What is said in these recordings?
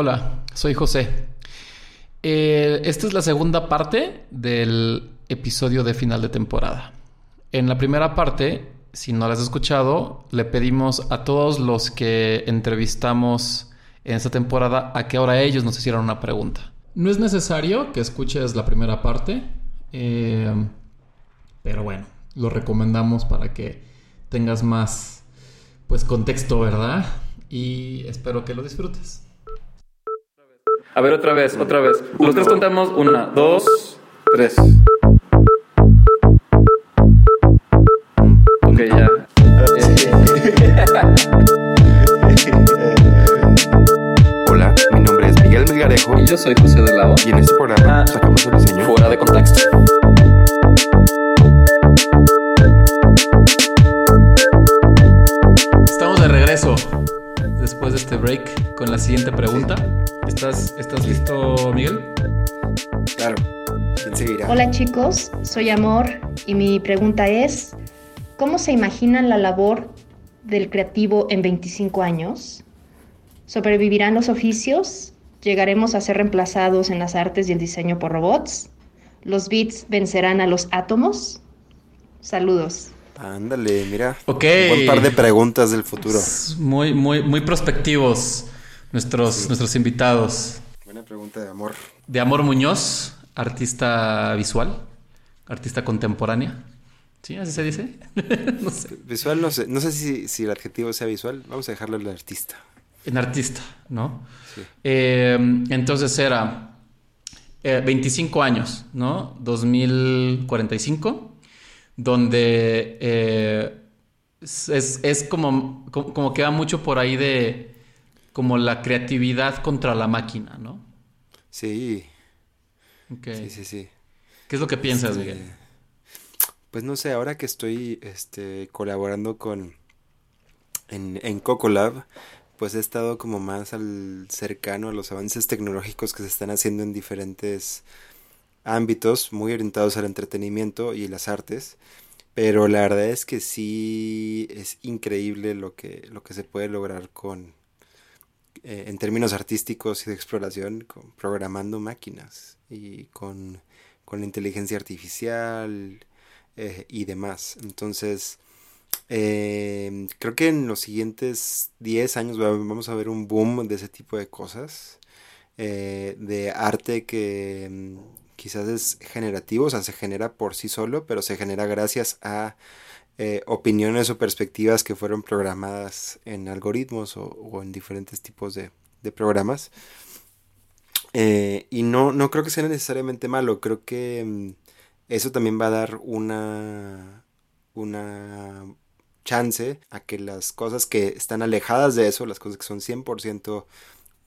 Hola, soy José. Eh, esta es la segunda parte del episodio de final de temporada. En la primera parte, si no la has escuchado, le pedimos a todos los que entrevistamos en esta temporada a que ahora ellos nos hicieran una pregunta. No es necesario que escuches la primera parte, eh, pero bueno, lo recomendamos para que tengas más pues contexto, ¿verdad? Y espero que lo disfrutes. A ver, otra vez, otra vez. Los tres contamos. Una, dos, tres. Ok, ya. Hola, mi nombre es Miguel Melgarejo Y yo soy José de Lavo. y en este programa Ah. sacamos el diseño Fuera de contexto. Estamos de regreso después de este break con la siguiente pregunta. ¿Estás, ¿estás listo, Miguel? Claro, ¿quién seguirá? Hola chicos, soy Amor y mi pregunta es, ¿cómo se imaginan la labor del creativo en 25 años? ¿Sobrevivirán los oficios? ¿Llegaremos a ser reemplazados en las artes y el diseño por robots? ¿Los bits vencerán a los átomos? Saludos. Ándale, mira. Ok. Un buen par de preguntas del futuro. Muy, muy, muy prospectivos nuestros, nuestros invitados. Buena pregunta de amor. De Amor Muñoz, artista visual, artista contemporánea. ¿Sí? ¿Así se dice? no sé. Visual, no sé, no sé si, si el adjetivo sea visual. Vamos a dejarlo al artista. En artista, ¿no? Sí. Eh, entonces era eh, 25 años, ¿no? 2045, donde eh, es, es- como, como que va mucho por ahí de como la creatividad contra la máquina, ¿no? Sí, Ok. sí, sí, sí. ¿Qué es lo que piensas, Este, Miguel? Pues no sé, ahora que estoy este, colaborando con en, en Cocolab, pues he estado como más al cercano a los avances tecnológicos que se están haciendo en diferentes ámbitos, muy orientados al entretenimiento y las artes. Pero la verdad es que sí es increíble lo que, lo que se puede lograr con, eh, en términos artísticos y de exploración, programando máquinas y con, con la inteligencia artificial eh, y demás. Entonces, eh, creo que en los siguientes 10 años va- vamos a ver un boom de ese tipo de cosas, de arte que mm, quizás es generativo, o sea, se genera por sí solo, pero se genera gracias a eh, opiniones o perspectivas que fueron programadas en algoritmos o, en diferentes tipos de, de programas. Eh, y no, no creo que sea necesariamente malo, creo que mm, eso también va a dar una, una chance a que las cosas que están alejadas de eso, las cosas que son 100%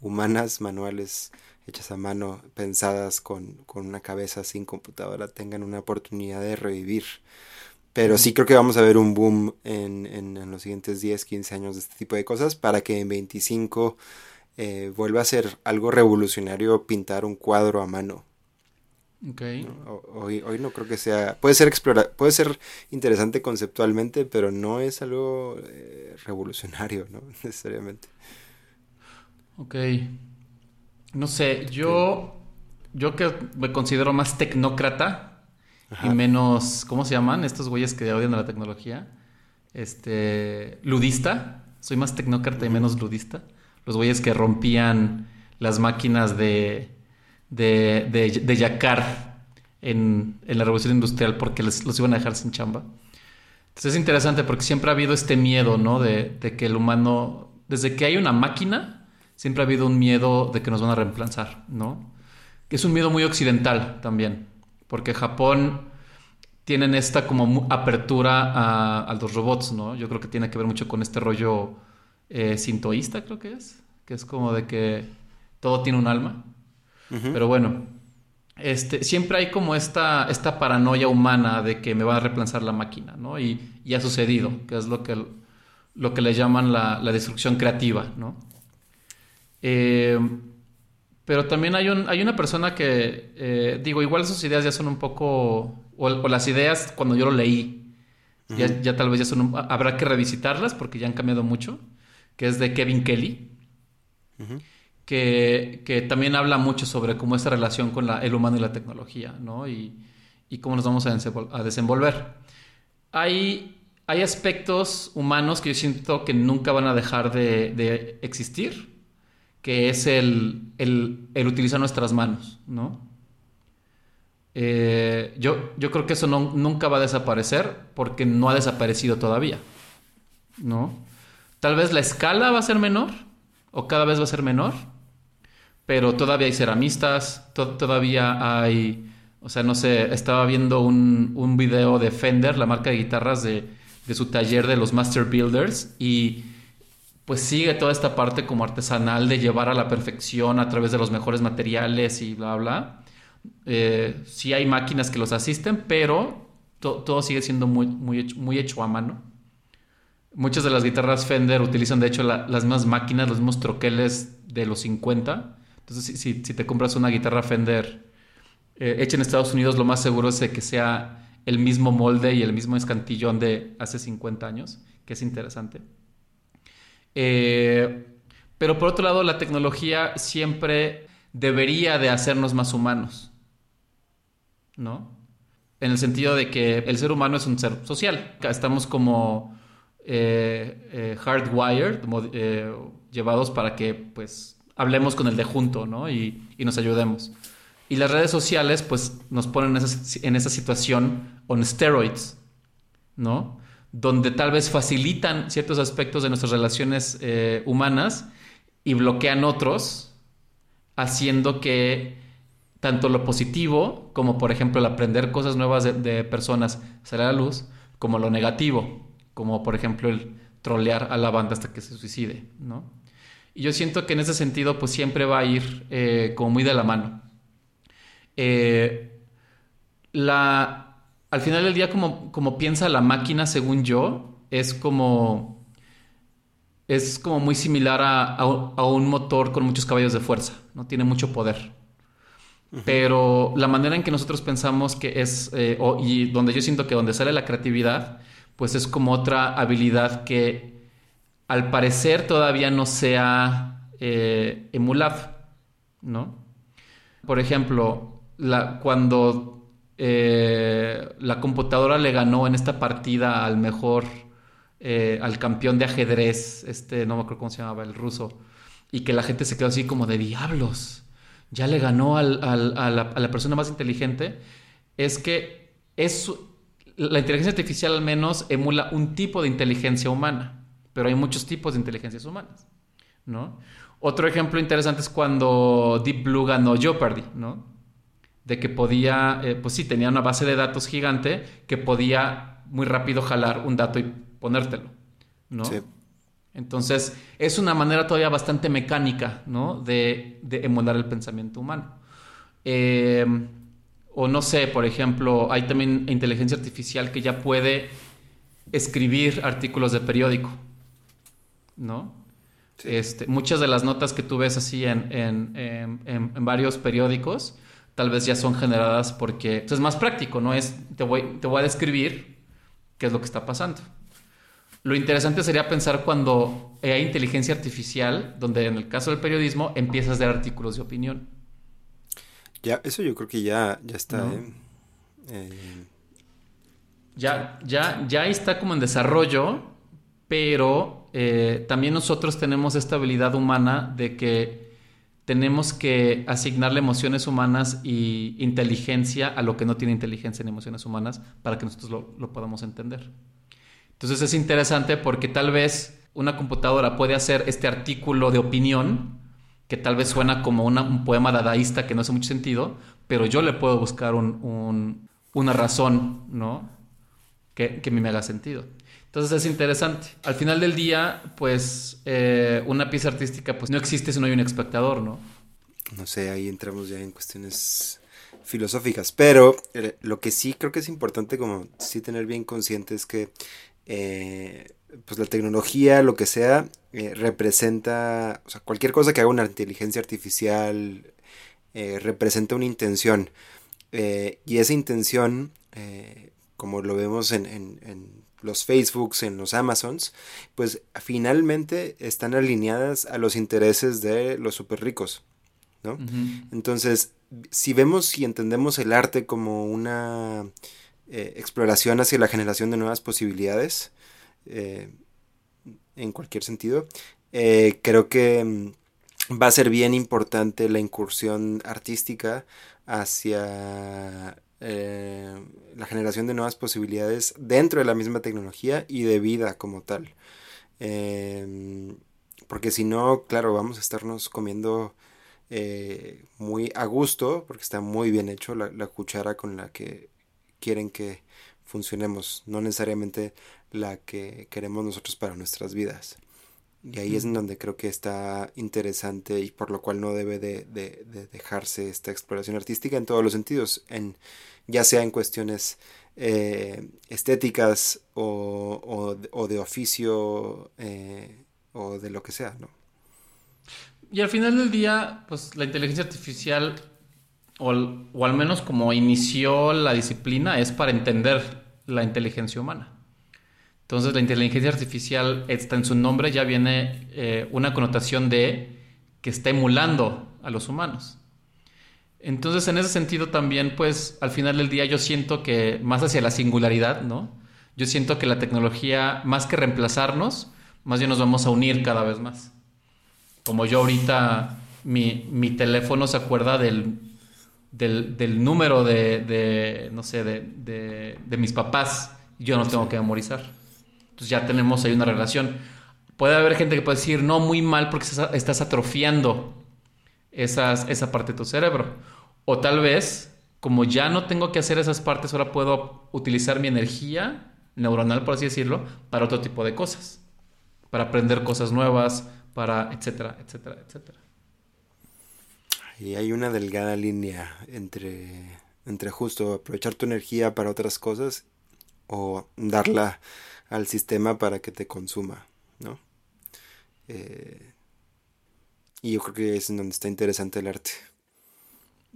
humanas, manuales, hechas a mano, pensadas con, con una cabeza sin computadora, tengan una oportunidad de revivir. Pero sí creo que vamos a ver un boom en, en, en los siguientes 10, 15 años de este tipo de cosas para que en 25 eh, vuelva a ser algo revolucionario pintar un cuadro a mano. Ok. ¿no? O- Hoy, hoy no creo que sea, puede ser explora, puede ser interesante conceptualmente, pero no es algo eh, revolucionario, ¿no? Necesariamente. Ok. No sé, yo, yo que me considero más tecnócrata y menos, ¿cómo se llaman? Estos güeyes que odian a la tecnología. Este, ludista. Soy más tecnócrata y menos ludista. Los güeyes que rompían las máquinas de, de, de, de yacar en, en la revolución industrial porque les, los iban a dejar sin chamba. Entonces es interesante porque siempre ha habido este miedo, ¿no? De, de que el humano, desde que hay una máquina, siempre ha habido un miedo de que nos van a reemplazar, ¿no? Que es un miedo muy occidental también, porque Japón tienen esta como apertura a, a los robots, ¿no? Yo creo que tiene que ver mucho con este rollo eh, sintoísta, creo que es, que es como de que todo tiene un alma. Ujú. Pero bueno, este, siempre hay como esta, esta paranoia humana de que me va a reemplazar la máquina, ¿no? Y, y ha sucedido, que es lo que, lo que le llaman la, la destrucción creativa, ¿no? Eh, pero también hay, un, hay una persona que, eh, digo, igual sus ideas ya son un poco, o, o las ideas cuando yo lo leí, ya, ya tal vez ya son, un- habrá que revisitarlas porque ya han cambiado mucho, que es de Kevin Kelly, que, que, también habla mucho sobre cómo esta relación con la, el humano y la tecnología, ¿no? Y, y cómo nos vamos a, a desenvolver. Hay, hay aspectos humanos que yo siento que nunca van a dejar de, de existir, que es el, el, el, utilizar nuestras manos, ¿no? Eh, yo, yo creo que eso no, nunca va a desaparecer porque no ha desaparecido todavía, ¿no? Tal vez la escala va a ser menor o cada vez va a ser menor, pero todavía hay ceramistas, to todavía hay, o sea, no sé, estaba viendo un, un video de Fender, la marca de guitarras de, de su taller de los Master Builders y pues sigue toda esta parte como artesanal de llevar a la perfección a través de los mejores materiales y bla, bla. Eh, sí hay máquinas que los asisten, pero to todo sigue siendo muy, muy, hecho, muy hecho a mano. Muchas de las guitarras Fender utilizan de hecho la, las mismas máquinas, los mismos troqueles de los 50. Entonces si, si, te compras una guitarra Fender eh, hecha en Estados Unidos, lo más seguro es que sea el mismo molde y el mismo escantillón de hace 50 años, que es interesante. Eh, pero por otro lado, la tecnología siempre debería de hacernos más humanos. ¿no? En el sentido de que el ser humano es un ser social. Estamos como eh, eh, hardwired, llevados para que pues hablemos con el de junto, ¿no? Y, y, nos ayudemos. Y las redes sociales pues nos ponen en esa, en esa situación on steroids, ¿no? Donde tal vez facilitan ciertos aspectos de nuestras relaciones eh, humanas y bloquean otros, haciendo que tanto lo positivo, como por ejemplo el aprender cosas nuevas de, personas, salga a la luz, como lo negativo, como por ejemplo el trolear a la banda hasta que se suicide, ¿no? Y yo siento que en ese sentido pues siempre va a ir eh, como muy de la mano. Eh, la, al final del día como, como piensa la máquina según yo, es como es como muy similar a, a, a, un motor con muchos caballos de fuerza, ¿no? Tiene mucho poder. Pero la manera en que nosotros pensamos que es, eh, o, y donde yo siento que donde sale la creatividad, pues es como otra habilidad que al parecer todavía no se ha eh, emulado, ¿no? Por ejemplo, la, cuando eh, la computadora le ganó en esta partida al mejor, eh, al campeón de ajedrez, este, no me acuerdo cómo se llamaba, el ruso, y que la gente se quedó así como de diablos ya le ganó a, la, persona más inteligente, es que la inteligencia artificial al menos emula un tipo de inteligencia humana, pero hay muchos tipos de inteligencias humanas, ¿no? Otro ejemplo interesante es cuando Deep Blue ganó Jeopardy, ¿no? De que podía, eh, pues sí, tenía una base de datos gigante que podía muy rápido jalar un dato y ponértelo, ¿no? Sí. Entonces, es una manera todavía bastante mecánica, ¿no? De, de emular el pensamiento humano. Eh, o no sé, por ejemplo, hay también inteligencia artificial que ya puede escribir artículos de periódico, ¿no? Sí. Este, muchas de las notas que tú ves así en, en, en, en, varios periódicos, tal vez ya son generadas porque pues, es más práctico, ¿no? Es, te voy, te voy a describir qué es lo que está pasando. Lo interesante sería pensar cuando hay inteligencia artificial, donde en el caso del periodismo empiezas a dar artículos de opinión. Ya, eso yo creo que ya, ya está. ¿No? ¿eh? Eh... Ya, ya, ya está como en desarrollo, pero eh, también nosotros tenemos esta habilidad humana de que tenemos que asignarle emociones humanas y inteligencia a lo que no tiene inteligencia en emociones humanas para que nosotros lo, lo podamos entender. Entonces es interesante porque tal vez una computadora puede hacer este artículo de opinión que tal vez suena como una, un poema dadaísta que no hace mucho sentido, pero yo le puedo buscar un, un, una razón, ¿no? Que, que me haga sentido. Entonces es interesante. Al final del día, pues eh, una pieza artística pues no existe si no hay un espectador, ¿no? No sé, ahí entramos ya en cuestiones filosóficas, pero eh, lo que sí creo que es importante como sí tener bien consciente es que eh, pues la tecnología, lo que sea, eh, representa, o sea, cualquier cosa que haga una inteligencia artificial representa una intención. Y esa intención, como lo vemos en, en, en, los Facebooks, en los Amazons, pues finalmente están alineadas a los intereses de los super ricos, ¿no? Entonces, si vemos y entendemos el arte como una eh, exploración hacia la generación de nuevas posibilidades, eh, en cualquier sentido, eh, creo que mm, va a ser bien importante la incursión artística hacia la generación de nuevas posibilidades dentro de la misma tecnología y de vida como tal. Em, porque si no, claro, vamos a estarnos comiendo muy a gusto, porque está muy bien hecho la, cuchara con la que quieren que funcionemos, no necesariamente la que queremos nosotros para nuestras vidas. Y ahí es en donde creo que está interesante y por lo cual no debe de, dejarse esta exploración artística en todos los sentidos, en, ya sea en cuestiones eh, estéticas o, de oficio eh, o de lo que sea, ¿no? Y al final del día, pues la inteligencia artificial o, al menos como inició la disciplina, es para entender la inteligencia humana. Entonces la inteligencia artificial está en su nombre, ya viene eh, una connotación de que está emulando a los humanos. Entonces en ese sentido también, pues al final del día yo siento que más hacia la singularidad, ¿no? Yo siento que la tecnología, más que reemplazarnos, más bien nos vamos a unir cada vez más. Como yo ahorita, mi, mi teléfono se acuerda del, del, número de, no sé, de, de, mis papás, yo no tengo que memorizar. Entonces ya tenemos ahí una relación. Puede haber gente que puede decir, no, muy mal porque estás atrofiando esas, esa parte de tu cerebro. O tal vez, como ya no tengo que hacer esas partes, ahora puedo utilizar mi energía neuronal, por así decirlo, para otro tipo de cosas. Para aprender cosas nuevas, para etcétera, etcétera, etcétera. Y hay una delgada línea entre, entre justo aprovechar tu energía para otras cosas o darla al sistema para que te consuma, ¿no? Eh, y yo creo que es en donde está interesante el arte.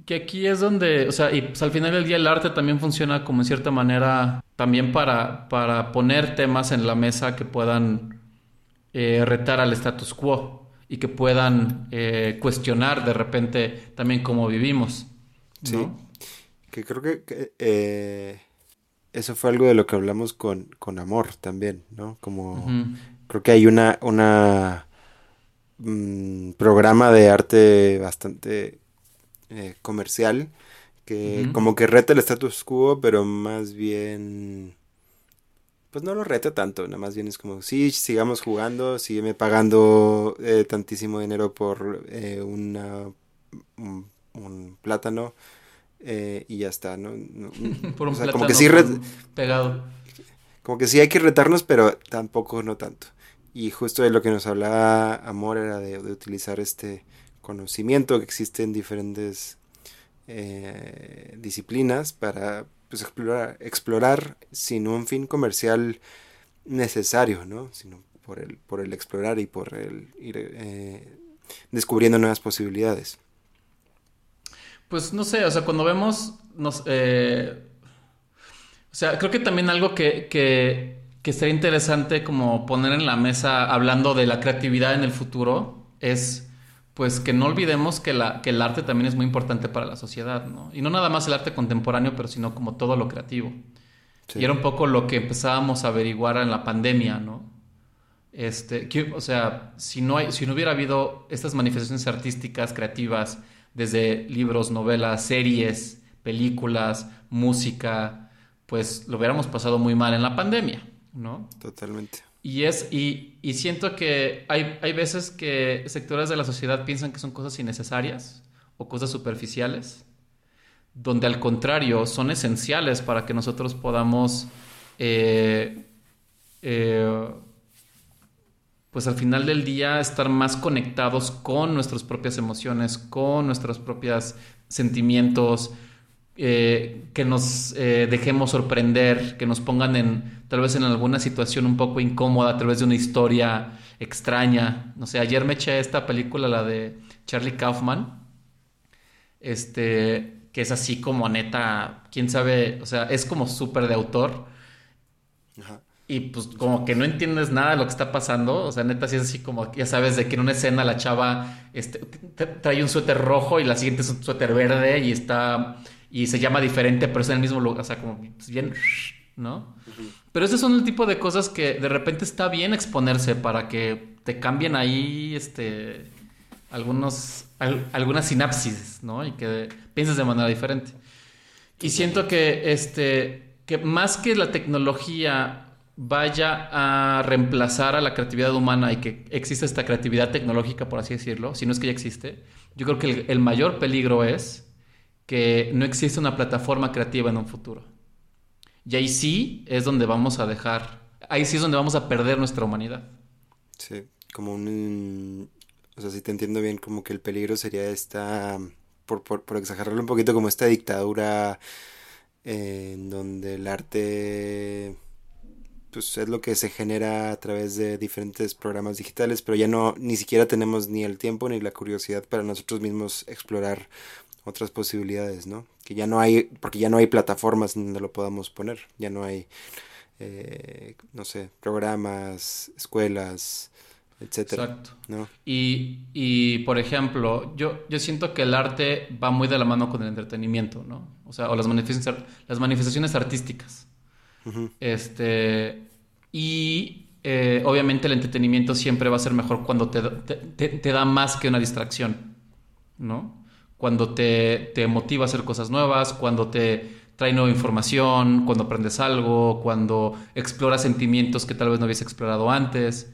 Que aquí es donde, o sea, y pues al final del día el arte también funciona como en cierta manera también para, para poner temas en la mesa que puedan eh, retar al status quo y que puedan eh, cuestionar de repente también cómo vivimos. Sí. Que creo que, eh, eso fue algo de lo que hablamos con, con amor también, ¿no? Como creo que hay una, una mm, programa de arte bastante eh, comercial que como que reta el status quo, pero más bien pues no lo reta tanto, nada más bien es como, sí, sigamos jugando, sígueme pagando eh, tantísimo dinero por eh, una, un, plátano eh, y ya está, ¿no? por un plátano como que sí pegado. Como que sí hay que retarnos, pero tampoco no tanto. Y justo de lo que nos hablaba Amor era de, de utilizar este conocimiento que existe en diferentes disciplinas para pues explorar, explorar sin un fin comercial necesario, ¿no? Sino por el, por el explorar y por el ir eh, descubriendo nuevas posibilidades. Pues no sé, o sea, cuando vemos, nos, eh, o sea, creo que también algo que, que, que sería interesante como poner en la mesa hablando de la creatividad en el futuro es pues que no olvidemos que, la, que el arte también es muy importante para la sociedad, ¿no? Y no nada más el arte contemporáneo, pero sino como todo lo creativo. Y era un poco lo que empezábamos a averiguar en la pandemia, ¿no? Este, o sea, si no, hay, si no hubiera habido estas manifestaciones artísticas, creativas, desde libros, novelas, series, películas, música, pues lo hubiéramos pasado muy mal en la pandemia, ¿no? Totalmente. Y, es, y, y siento que hay, hay veces que sectores de la sociedad piensan que son cosas innecesarias o cosas superficiales, donde al contrario son esenciales para que nosotros podamos, eh, eh, pues al final del día, estar más conectados con nuestras propias emociones, con nuestros propios sentimientos, eh, que nos dejemos sorprender, que nos pongan en tal vez en alguna situación un poco incómoda a través de una historia extraña. No sé, ayer me eché esta película, la de Charlie Kaufman, este, que es así como neta, quién sabe, o sea, es como súper de autor. Y pues como que no entiendes nada de lo que está pasando. O sea, neta, sí es así como, ya sabes, de que en una escena la chava este, trae un suéter rojo y la siguiente es un suéter verde y está, y se llama diferente, pero es en el mismo lugar, o sea, como pues, bien, ¿no? Pero ese son el tipo de cosas que de repente está bien exponerse para que te cambien ahí, este, algunos, algunas sinapsis, ¿no? Y que pienses de manera diferente. Y siento que, este, que más que la tecnología vaya a reemplazar a la creatividad humana y que exista esta creatividad tecnológica, por así decirlo, si no es que ya existe, yo creo que el, mayor peligro es que no existe una plataforma creativa en un futuro. Y ahí sí es donde vamos a dejar, ahí sí es donde vamos a perder nuestra humanidad. Sí, como un... O sea, si te entiendo bien, como que el peligro sería esta, por, por, por exagerarlo un poquito, como esta dictadura en donde el arte pues es lo que se genera a través de diferentes programas digitales, pero ya no, ni siquiera tenemos ni el tiempo ni la curiosidad para nosotros mismos explorar otras posibilidades, ¿no? Que ya no hay, porque ya no hay plataformas donde lo podamos poner, ya no hay, eh, no sé, programas, escuelas, etcétera. Exacto. ¿no? Y, y, por ejemplo, yo, yo siento que el arte va muy de la mano con el entretenimiento, ¿no? O sea, o las manifestaciones, las manifestaciones artísticas. Este, y eh, obviamente el entretenimiento siempre va a ser mejor cuando te, te, da más que una distracción, ¿no? Cuando te, te, motiva a hacer cosas nuevas, cuando te trae nueva información, cuando aprendes algo, cuando exploras sentimientos que tal vez no habías explorado antes.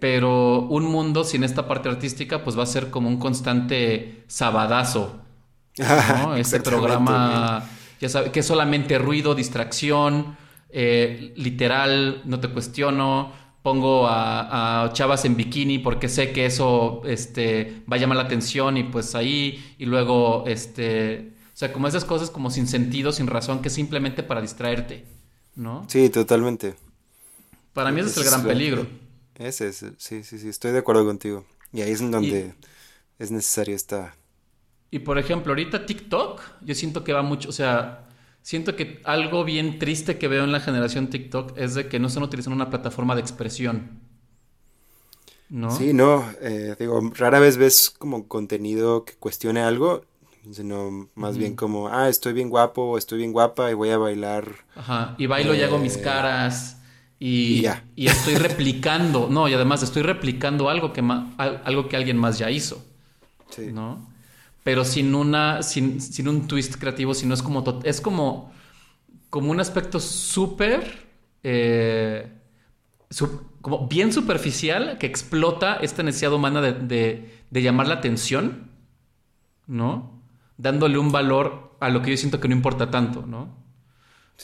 Pero un mundo sin esta parte artística, pues va a ser como un constante sabadazo. ¿no? este programa ya sabes, que es solamente ruido, distracción, eh, literal, no te cuestiono, pongo a, chavas en bikini porque sé que eso este, va a llamar la atención y pues ahí, y luego, este, o sea, como esas cosas como sin sentido, sin razón, que es simplemente para distraerte, ¿no? Sí, totalmente. Para mí ese es, el gran peligro. Ese es, sí, sí, sí, estoy de acuerdo contigo. Y ahí es en donde es necesario esta y por ejemplo, ahorita TikTok, yo siento que va mucho, o sea, siento que algo bien triste que veo en la generación TikTok es de que no están utilizando una plataforma de expresión. ¿No? Sí, no, eh, digo, rara vez ves como contenido que cuestione algo, sino más bien como, ah, estoy bien guapo, estoy bien guapa y voy a bailar. Ajá, y bailo y hago mis eh, caras. Y, y, estoy replicando, no, y además estoy replicando algo que, algo que alguien más ya hizo. Sí. ¿No? Pero sin una, sin, sin un twist creativo, sino es como, es como, como un aspecto súper, eh, como bien superficial que explota esta necesidad humana de, de, llamar la atención, ¿no? Dándole un valor a lo que yo siento que no importa tanto, ¿no?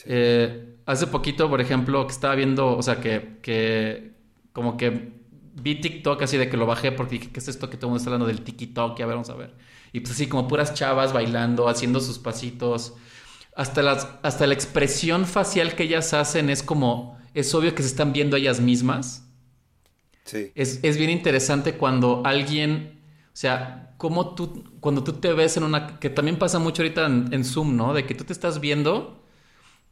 Eh, hace poquito, por ejemplo, que estaba viendo, o sea, que, que como que vi TikTok así de que lo bajé porque dije, ¿qué es esto que todo el mundo está hablando del TikTok? Y a ver, vamos a ver. Y pues así como puras chavas bailando, haciendo sus pasitos. Hasta, las, hasta la expresión facial que ellas hacen es como, es obvio que se están viendo ellas mismas. Sí. Es, bien interesante cuando alguien, o sea, como tú, cuando tú te ves en una, que también pasa mucho ahorita en, Zoom, ¿no? De que tú te estás viendo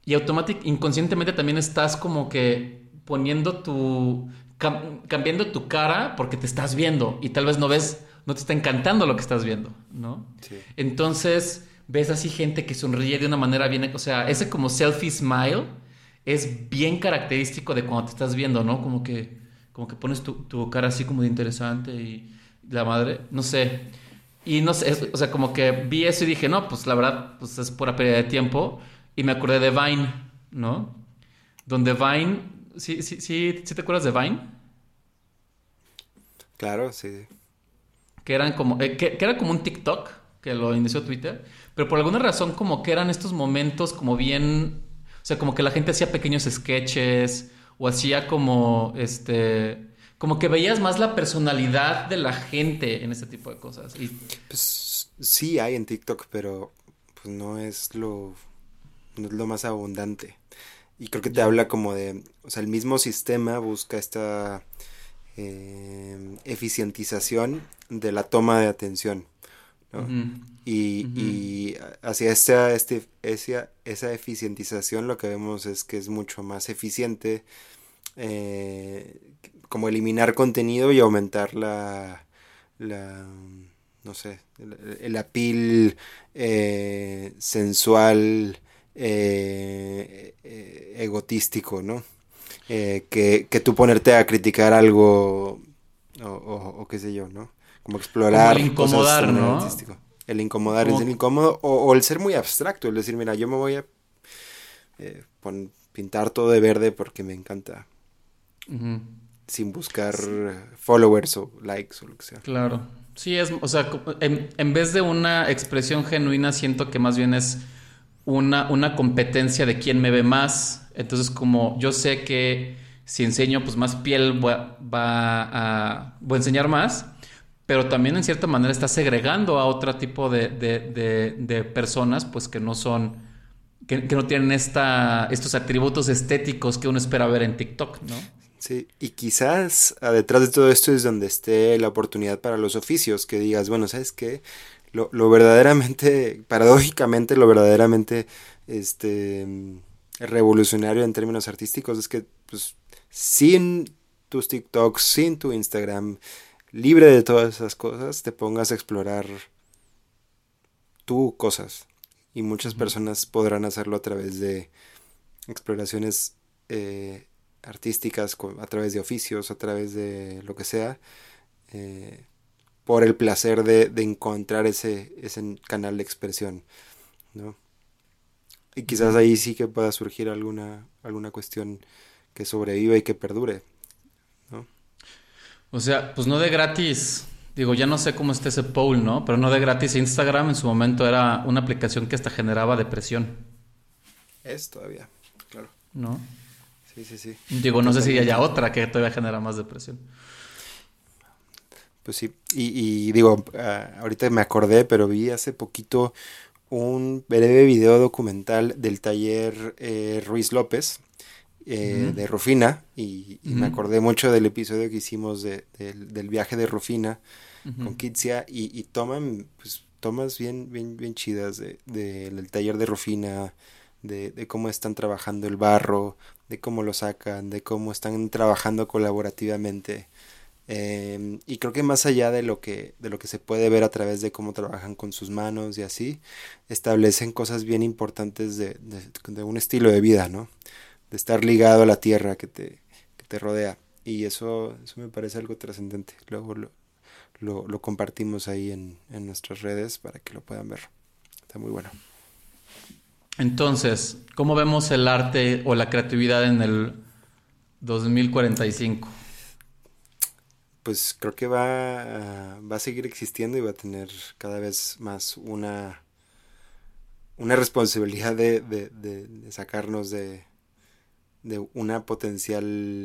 y automáticamente, inconscientemente también estás como que poniendo tu, cambiando tu cara porque te estás viendo y tal vez no ves no te está encantando lo que estás viendo, ¿no? Sí. Entonces ves así gente que sonríe de una manera bien, o sea, ese como selfie smile es bien característico de cuando te estás viendo, ¿no? Como que, como que pones tu, cara así como de interesante y la madre, no sé. Y no sé, o sea, como que vi eso y dije, no, pues la verdad, pues es pura pérdida de tiempo. Y me acordé de Vine, ¿no? Donde Vine, ¿sí, sí, sí, ¿sí te acuerdas de Vine? Claro, sí que eran como, eh, que, era como un TikTok, que lo inició Twitter, pero por alguna razón como que eran estos momentos como bien, o sea, como que la gente hacía pequeños sketches o hacía como, este, como que veías más la personalidad de la gente en ese tipo de cosas. Y... Pues sí hay en TikTok, pero pues no es lo, no es lo más abundante. Y creo que te habla como de, o sea, el mismo sistema busca esta eh, eficientización de la toma de atención. y, y, hacia esta, este, esa, esa eficientización lo que vemos es que es mucho más eficiente eh, como eliminar contenido y aumentar la, la no sé, el, apil eh, sensual, eh, egotístico, ¿no? Que, que tú ponerte a criticar algo o, o, qué sé yo, ¿no? Como explorar. el incomodar, ¿no? El incomodar es el incómodo o, el ser muy abstracto, el decir, mira, yo me voy a eh, pintar todo de verde porque me encanta. Sin buscar followers o likes o lo que sea. Claro. Sí, es, o sea, en, en, vez de una expresión genuina, siento que más bien es una, una competencia de quién me ve más. Entonces, como yo sé que si enseño pues más piel va, a, voy a enseñar más, pero también en cierta manera está segregando a otro tipo de, de, personas pues que no son, que, no tienen esta, estos atributos estéticos que uno espera ver en TikTok, ¿no? Sí, y quizás ah, detrás de todo esto es donde esté la oportunidad para los oficios, que digas, bueno, ¿sabes qué? Lo, lo verdaderamente, paradójicamente, lo verdaderamente, este, revolucionario en términos artísticos es que, pues, sin tus TikToks, sin tu Instagram, libre de todas esas cosas, te pongas a explorar tú cosas. Y muchas personas podrán hacerlo a través de exploraciones eh, artísticas, a través de oficios, a través de lo que sea, eh, por el placer de, encontrar ese, ese canal de expresión. ¿no? Y quizás ahí sí que pueda surgir alguna, alguna cuestión que sobreviva y que perdure. ¿no? O sea, pues no de gratis. Digo, ya no sé cómo está ese poll, ¿no? Pero no de gratis. Instagram en su momento era una aplicación que hasta generaba depresión. Es todavía, claro. ¿No? Sí, sí, sí. Digo, no sé si haya otra que todavía genera más depresión. Pues sí, y, digo, ah, ahorita me acordé, pero vi hace poquito un breve video documental del taller eh, Ruiz López, eh, de Rufina y, me acordé mucho del episodio que hicimos de, del viaje de Rufina con Kitsia y, toman pues tomas bien bien bien chidas de, del taller de Rufina de, cómo están trabajando el barro de cómo lo sacan de cómo están trabajando colaborativamente em, y creo que más allá de lo que de lo que se puede ver a través de cómo trabajan con sus manos y así establecen cosas bien importantes de, de un estilo de vida no de estar ligado a la tierra que te, que te rodea. Y eso, eso me parece algo trascendente. Luego lo, lo, lo, compartimos ahí en, en nuestras redes para que lo puedan ver. Está muy bueno. Entonces, ¿cómo vemos el arte o la creatividad en el 2045? Pues creo que va, va a seguir existiendo y va a tener cada vez más una, una responsabilidad de, de, de sacarnos de, de una potencial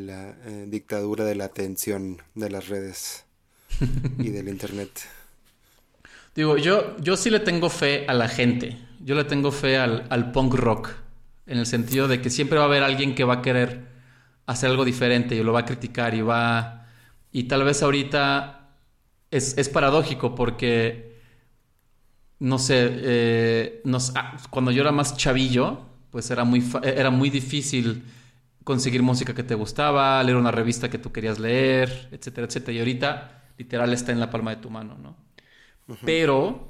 eh, dictadura de la atención de las redes y del internet. Digo, yo, yo sí le tengo fe a la gente. Yo le tengo fe al, al, punk rock. En el sentido de que siempre va a haber alguien que va a querer hacer algo diferente y lo va a criticar y va. Y tal vez ahorita es, es paradójico porque. No sé. Eh, ah, cuando yo era más chavillo, pues era muy, era muy difícil conseguir música que te gustaba, leer una revista que tú querías leer, etcétera, etcétera. Y ahorita, literal, está en la palma de tu mano, ¿no? Pero,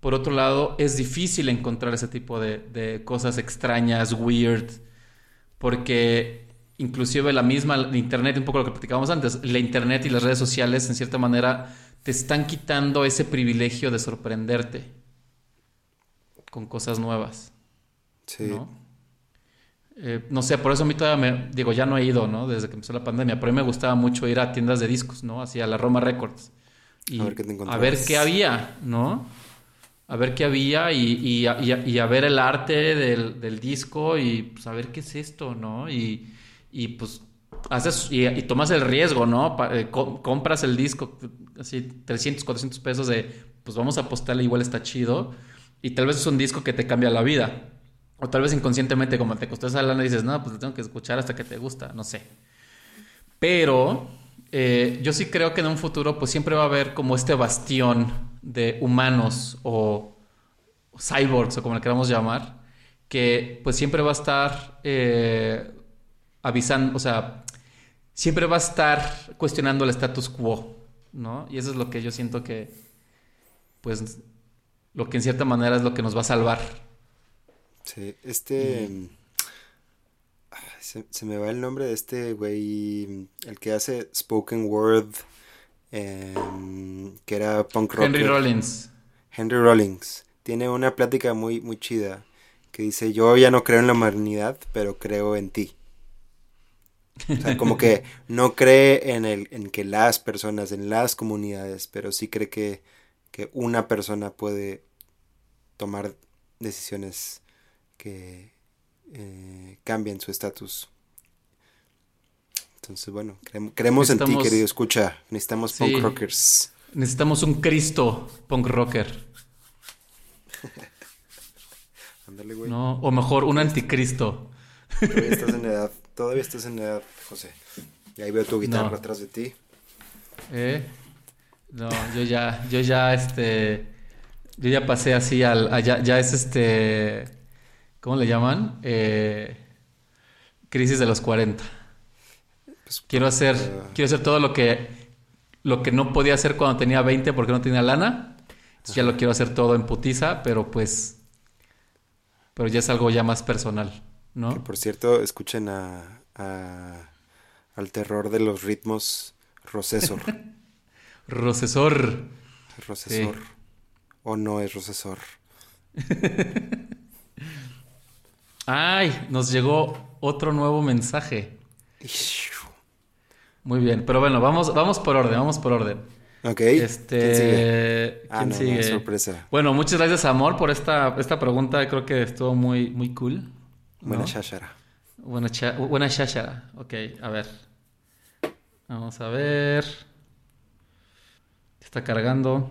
por otro lado, es difícil encontrar ese tipo de, cosas extrañas, weird, porque inclusive la misma Internet, un poco lo que platicábamos antes, la Internet y las redes sociales, en cierta manera, te están quitando ese privilegio de sorprenderte con cosas nuevas. Sí. ¿no? Eh, no sé, por eso a mí todavía me, digo, ya no he ido, ¿no? Desde que empezó la pandemia, pero a mí me gustaba mucho ir a tiendas de discos, ¿no? Hacia la Roma Records. Y a ver qué, te a ver qué había, ¿no? A ver qué había y, y, y, a, ver el arte del, del, disco y pues a ver qué es esto, ¿no? Y, pues haces y, tomas el riesgo, ¿no? Eh, compras el disco, así 300, 400 pesos de, pues vamos a apostarle, igual está chido. Y tal vez es un disco que te cambia la vida. O tal vez inconscientemente, como te costó esa lana, dices, no, pues te tengo que escuchar hasta que te gusta, no sé. Pero eh, yo sí creo que en un futuro, pues siempre va a haber como este bastión de humanos o cyborgs o como le queramos llamar, que pues siempre va a estar eh, avisando, o sea, siempre va a estar cuestionando el status quo, ¿no? Y eso es lo que yo siento que, pues, lo que en cierta manera es lo que nos va a salvar. Sí, este... Se, me va el nombre de este güey, el que hace Spoken Word, em, que era punk rocker. Henry Rollins. Henry Rollins. Tiene una plática muy, muy chida que dice, yo ya no creo en la humanidad, pero creo en ti. O sea, como que no cree en, el, en que las personas, en las comunidades, pero sí cree que, que una persona puede tomar decisiones que eh, cambien su estatus. Entonces, bueno, creemos, en ti, querido escucha. Necesitamos punk rockers. Necesitamos un Cristo punk rocker. No, o mejor, un anticristo. Todavía estás en edad, todavía estás en edad, José. Y ahí veo tu guitarra atrás de ti. ¿Eh? No, yo ya, yo ya, este, yo ya pasé así al, ya, es este, ¿cómo le llaman? Eh, crisis de los 40. Pues, quiero hacer, uh, quiero hacer todo lo que, lo que no podía hacer cuando tenía 20 porque no tenía lana ya lo quiero hacer todo en putiza, pero pues. Pero ya es algo ya más personal, ¿no? Que por cierto, escuchen a, al terror de los ritmos Rocesor. Rocesor. Rocesor. O no es Rocesor. Ay, nos llegó otro nuevo mensaje. Muy bien, pero bueno, vamos, vamos por orden, vamos por orden. Ok. Este, ¿quién sigue? Ah, sorpresa. Bueno, muchas gracias, Amor, por esta, esta pregunta. Creo que estuvo muy, muy cool. Buena shashara. Buena, buena shashara. Ok, a ver. Vamos a ver. Está cargando.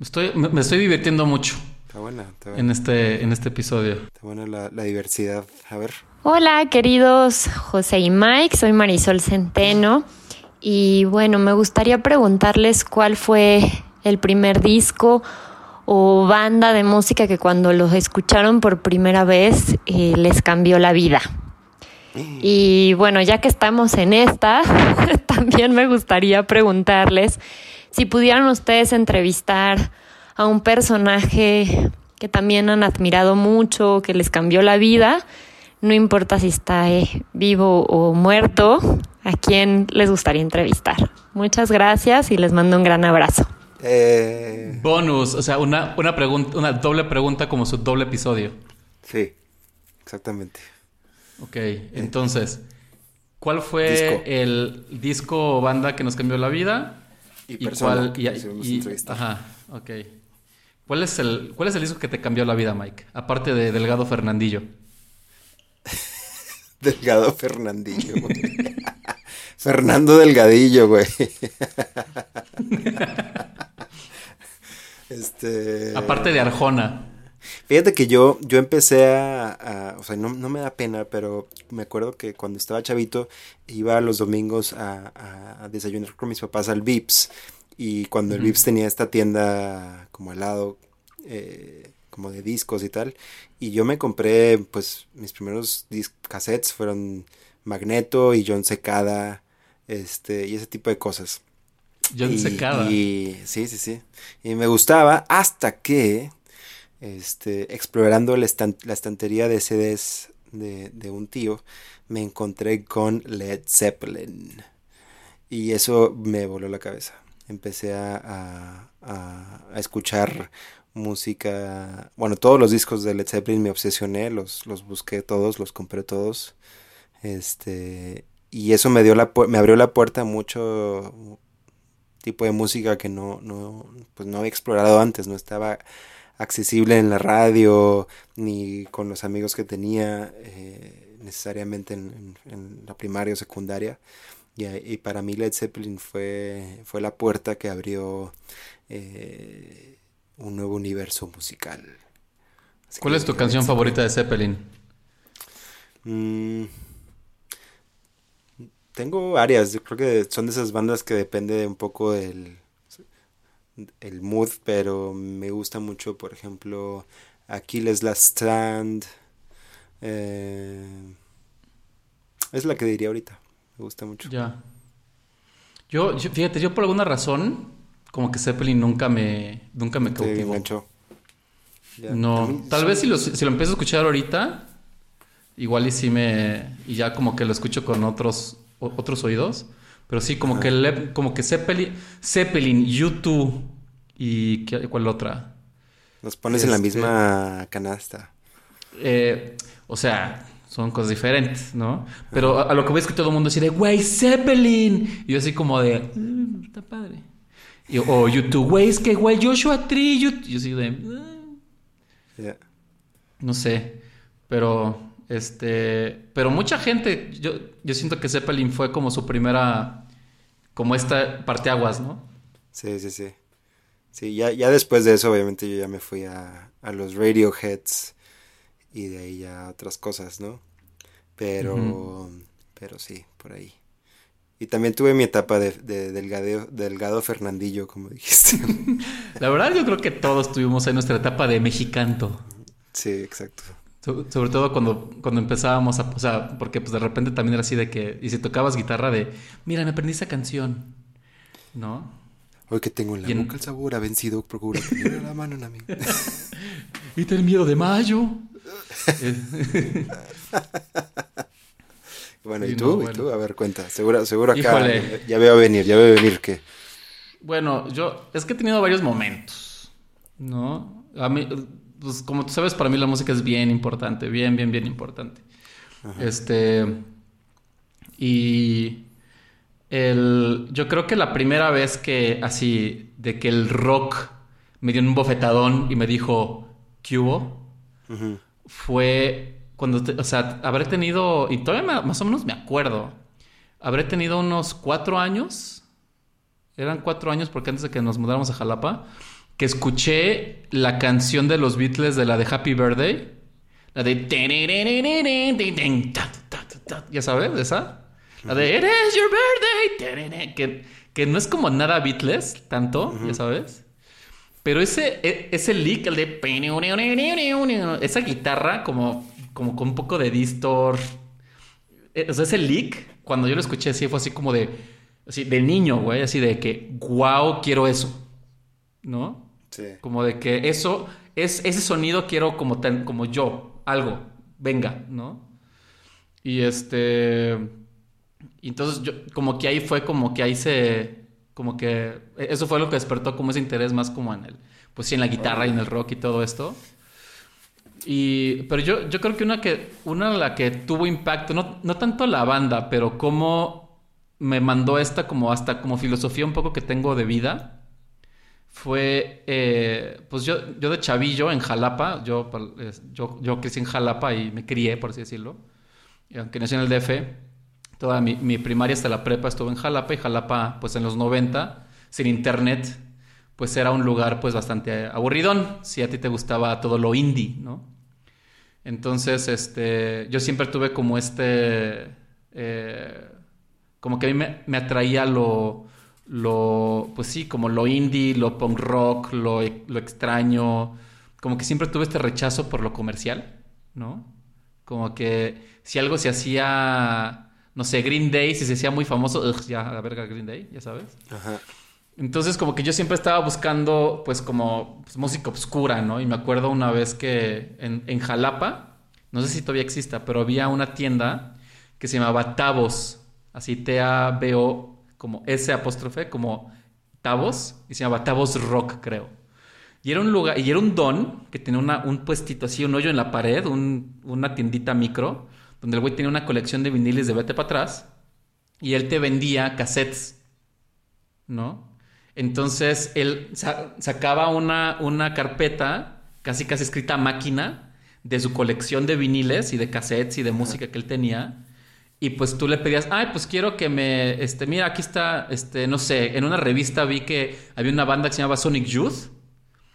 Estoy, me, estoy divirtiendo mucho. Está buena, está buena. En este, en este episodio. Está buena la, la diversidad. A ver. Hola, queridos José y Mike. Soy Marisol Centeno. Y bueno, me gustaría preguntarles cuál fue el primer disco o banda de música que cuando los escucharon por primera vez eh, les cambió la vida. Y bueno, ya que estamos en esta, también me gustaría preguntarles si pudieran ustedes entrevistar a un personaje que también han admirado mucho, que les cambió la vida, no importa si está eh, vivo o muerto, a quién les gustaría entrevistar. Muchas gracias y les mando un gran abrazo. Eh... Bonus, o sea, una, una, pregunta, una doble pregunta como su doble episodio. Sí, exactamente. Ok, entonces, ¿cuál fue el disco o banda que nos cambió la vida? Y, cuál, Ajá, ok. ¿Cuál es, el, ¿Cuál es el disco que te cambió la vida, Mike? Aparte de Delgado Fernandillo. Delgado Fernandillo, Fernando Delgadillo, güey. este. Aparte de Arjona. Fíjate que yo, yo empecé a, o sea, no, me da pena, pero me acuerdo que cuando estaba chavito iba los domingos a, desayunar con mis papás al Vips y cuando el Vips tenía esta tienda como al lado, eh, como de discos y tal, y yo me compré, pues, mis primeros cassettes fueron Magneto y John Secada, este, y ese tipo de cosas. John Secada. Y sí, sí, sí. Y me gustaba hasta que, este, explorando la, estantería de CDs de, un tío, me encontré con Led Zeppelin. Y eso me voló la cabeza. Empecé a, a, a escuchar música, bueno, todos los discos de Led Zeppelin me obsesioné, los, los busqué todos, los compré todos. Este, y eso me dio la me abrió la puerta mucho tipo de música que no, no, pues no había explorado antes, no estaba accesible en la radio ni con los amigos que tenía eh, necesariamente en, la primaria o secundaria. Y, y, para mí Led Zeppelin fue, fue la puerta que abrió eh, un nuevo universo musical. ¿Cuál es tu canción favorita de Zeppelin? Mm, tengo varias, yo creo que son de esas bandas que depende un poco del, el mood, pero me gusta mucho, por ejemplo, Aquiles Last Strand. Eh, es la que diría ahorita. Me gusta mucho. Ya. Yo, yo- fíjate, yo por alguna razón, como que Zeppelin nunca me, nunca me cautivó. Ya, No, tal vez si lo, si lo empiezo a escuchar ahorita, igual y sí me, y ya como que lo escucho con otros, otros oídos, pero sí como que, le- como que Zeppelin, Zeppelin, U2 y ¿qué- ¿cuál otra? Nos pones en la este- misma canasta. Eh, o sea, son cosas diferentes, ¿no? Pero a, a lo que ves que todo el mundo de, güey, Zeppelin. Y yo así como de, "Mm, está padre. Y- o YouTube, güey, es que, güey, Joshua Tree. yo, yo así de, "Mm". Ya. no sé. Pero, este, pero mucha gente, yo, yo siento que Zeppelin fue como su primera, como esta parteaguas, ¿no? Sí, sí, sí. Sí, ya, ya después de eso, obviamente, yo ya me fui a, a los Radioheads y de ahí ya otras cosas, ¿no? Pero, pero sí, por ahí. Y también tuve mi etapa de, de delgadeo- delgado Fernandillo, como dijiste. La verdad, yo creo que todos tuvimos ahí nuestra etapa de mexicanto. sí, exacto. So- Sobre todo cuando, cuando empezábamos a... O sea, porque pues de repente también era así de que... Y si tocabas guitarra de... Mira, me aprendí esa canción. ¿No? Hoy que tengo en la en- boca el sabor ha vencido, procura tener la mano en amigo. Y el miedo de mayo. Bueno, ¿y no, tú? bueno. ¿Y tú? A ver, cuenta. Seguro, seguro acá. Híjole. Ya, ya veo venir, ya veo venir que. bueno, yo... Es que he tenido varios momentos. ¿No? A mí... Pues como tú sabes, para mí la música es bien importante. Bien, bien, bien importante. Este... Y... El, yo creo que la primera vez que así, de que el rock me dio un bofetadón y me dijo, ¿qué hubo? Fue cuando, te- o sea, habré tenido, y todavía me- más o menos me acuerdo, habré tenido unos cuatro años, eran cuatro años porque antes de que nos mudáramos a Jalapa, que escuché la canción de los Beatles de la de Happy Birthday, la de... Ya sabes, esa. La de It is your birthday. Que, que no es como nada Beatles, tanto, ya sabes. Pero ese, e- ese lick, el de... Esa guitarra como, como con un poco de distor. O sea, ese lick, cuando yo lo escuché así, fue así como de... Así, de niño, güey. Así de que, wow, quiero eso. ¿No? Como de que eso, es, ese sonido quiero como, tan, como yo, algo, venga, ¿no? Y este... entonces yo, como que ahí fue como que ahí se... Como que eso fue lo que despertó como ese interés más como en el... Pues sí, en la guitarra y en el rock y todo esto. Y, pero yo, yo creo que una que una la que tuvo impacto, no, no tanto la banda, pero cómo me mandó esta como hasta como filosofía un poco que tengo de vida, fue, eh, pues yo, yo de chavillo en Jalapa, yo, yo, crecí en Jalapa y me crié, por así decirlo, aunque nací en el DF, toda mi, mi primaria hasta la prepa estuve en Jalapa y Jalapa, pues en los 90, sin internet, pues era un lugar pues bastante aburridón, si a ti te gustaba todo lo indie, ¿no? Entonces, este, yo siempre tuve como este, eh, como que a mí me, me atraía lo, lo, pues sí, como lo indie, lo punk rock, lo, lo extraño, como que siempre tuve este rechazo por lo comercial, ¿no? Como que si algo se hacía, no sé, Green Day, si se hacía muy famoso, ugh, ya, a la verga Green Day, ya sabes. Ajá. Entonces como que yo siempre estaba buscando pues como pues, música obscura, ¿no? Y me acuerdo una vez que en, en Jalapa, no sé si todavía exista, pero había una tienda que se llamaba Tavos, así T-A-B-O, como S apóstrofe, como Tavos, y se llamaba Tavos Rock, creo. Y era un lugar, y era un don que tenía una, un puestito así, un hoyo en la pared, un- una tiendita micro, donde el güey tenía una colección de viniles de vete para atrás, y él te vendía cassettes, ¿no? Entonces él sa- sacaba una, una carpeta, casi casi escrita a máquina, de su colección de viniles y de cassettes y de música que él tenía. Y pues tú le pedías, ay, pues quiero que me, este, mira, aquí está, este, no sé, en una revista vi que había una banda que se llamaba Sonic Youth.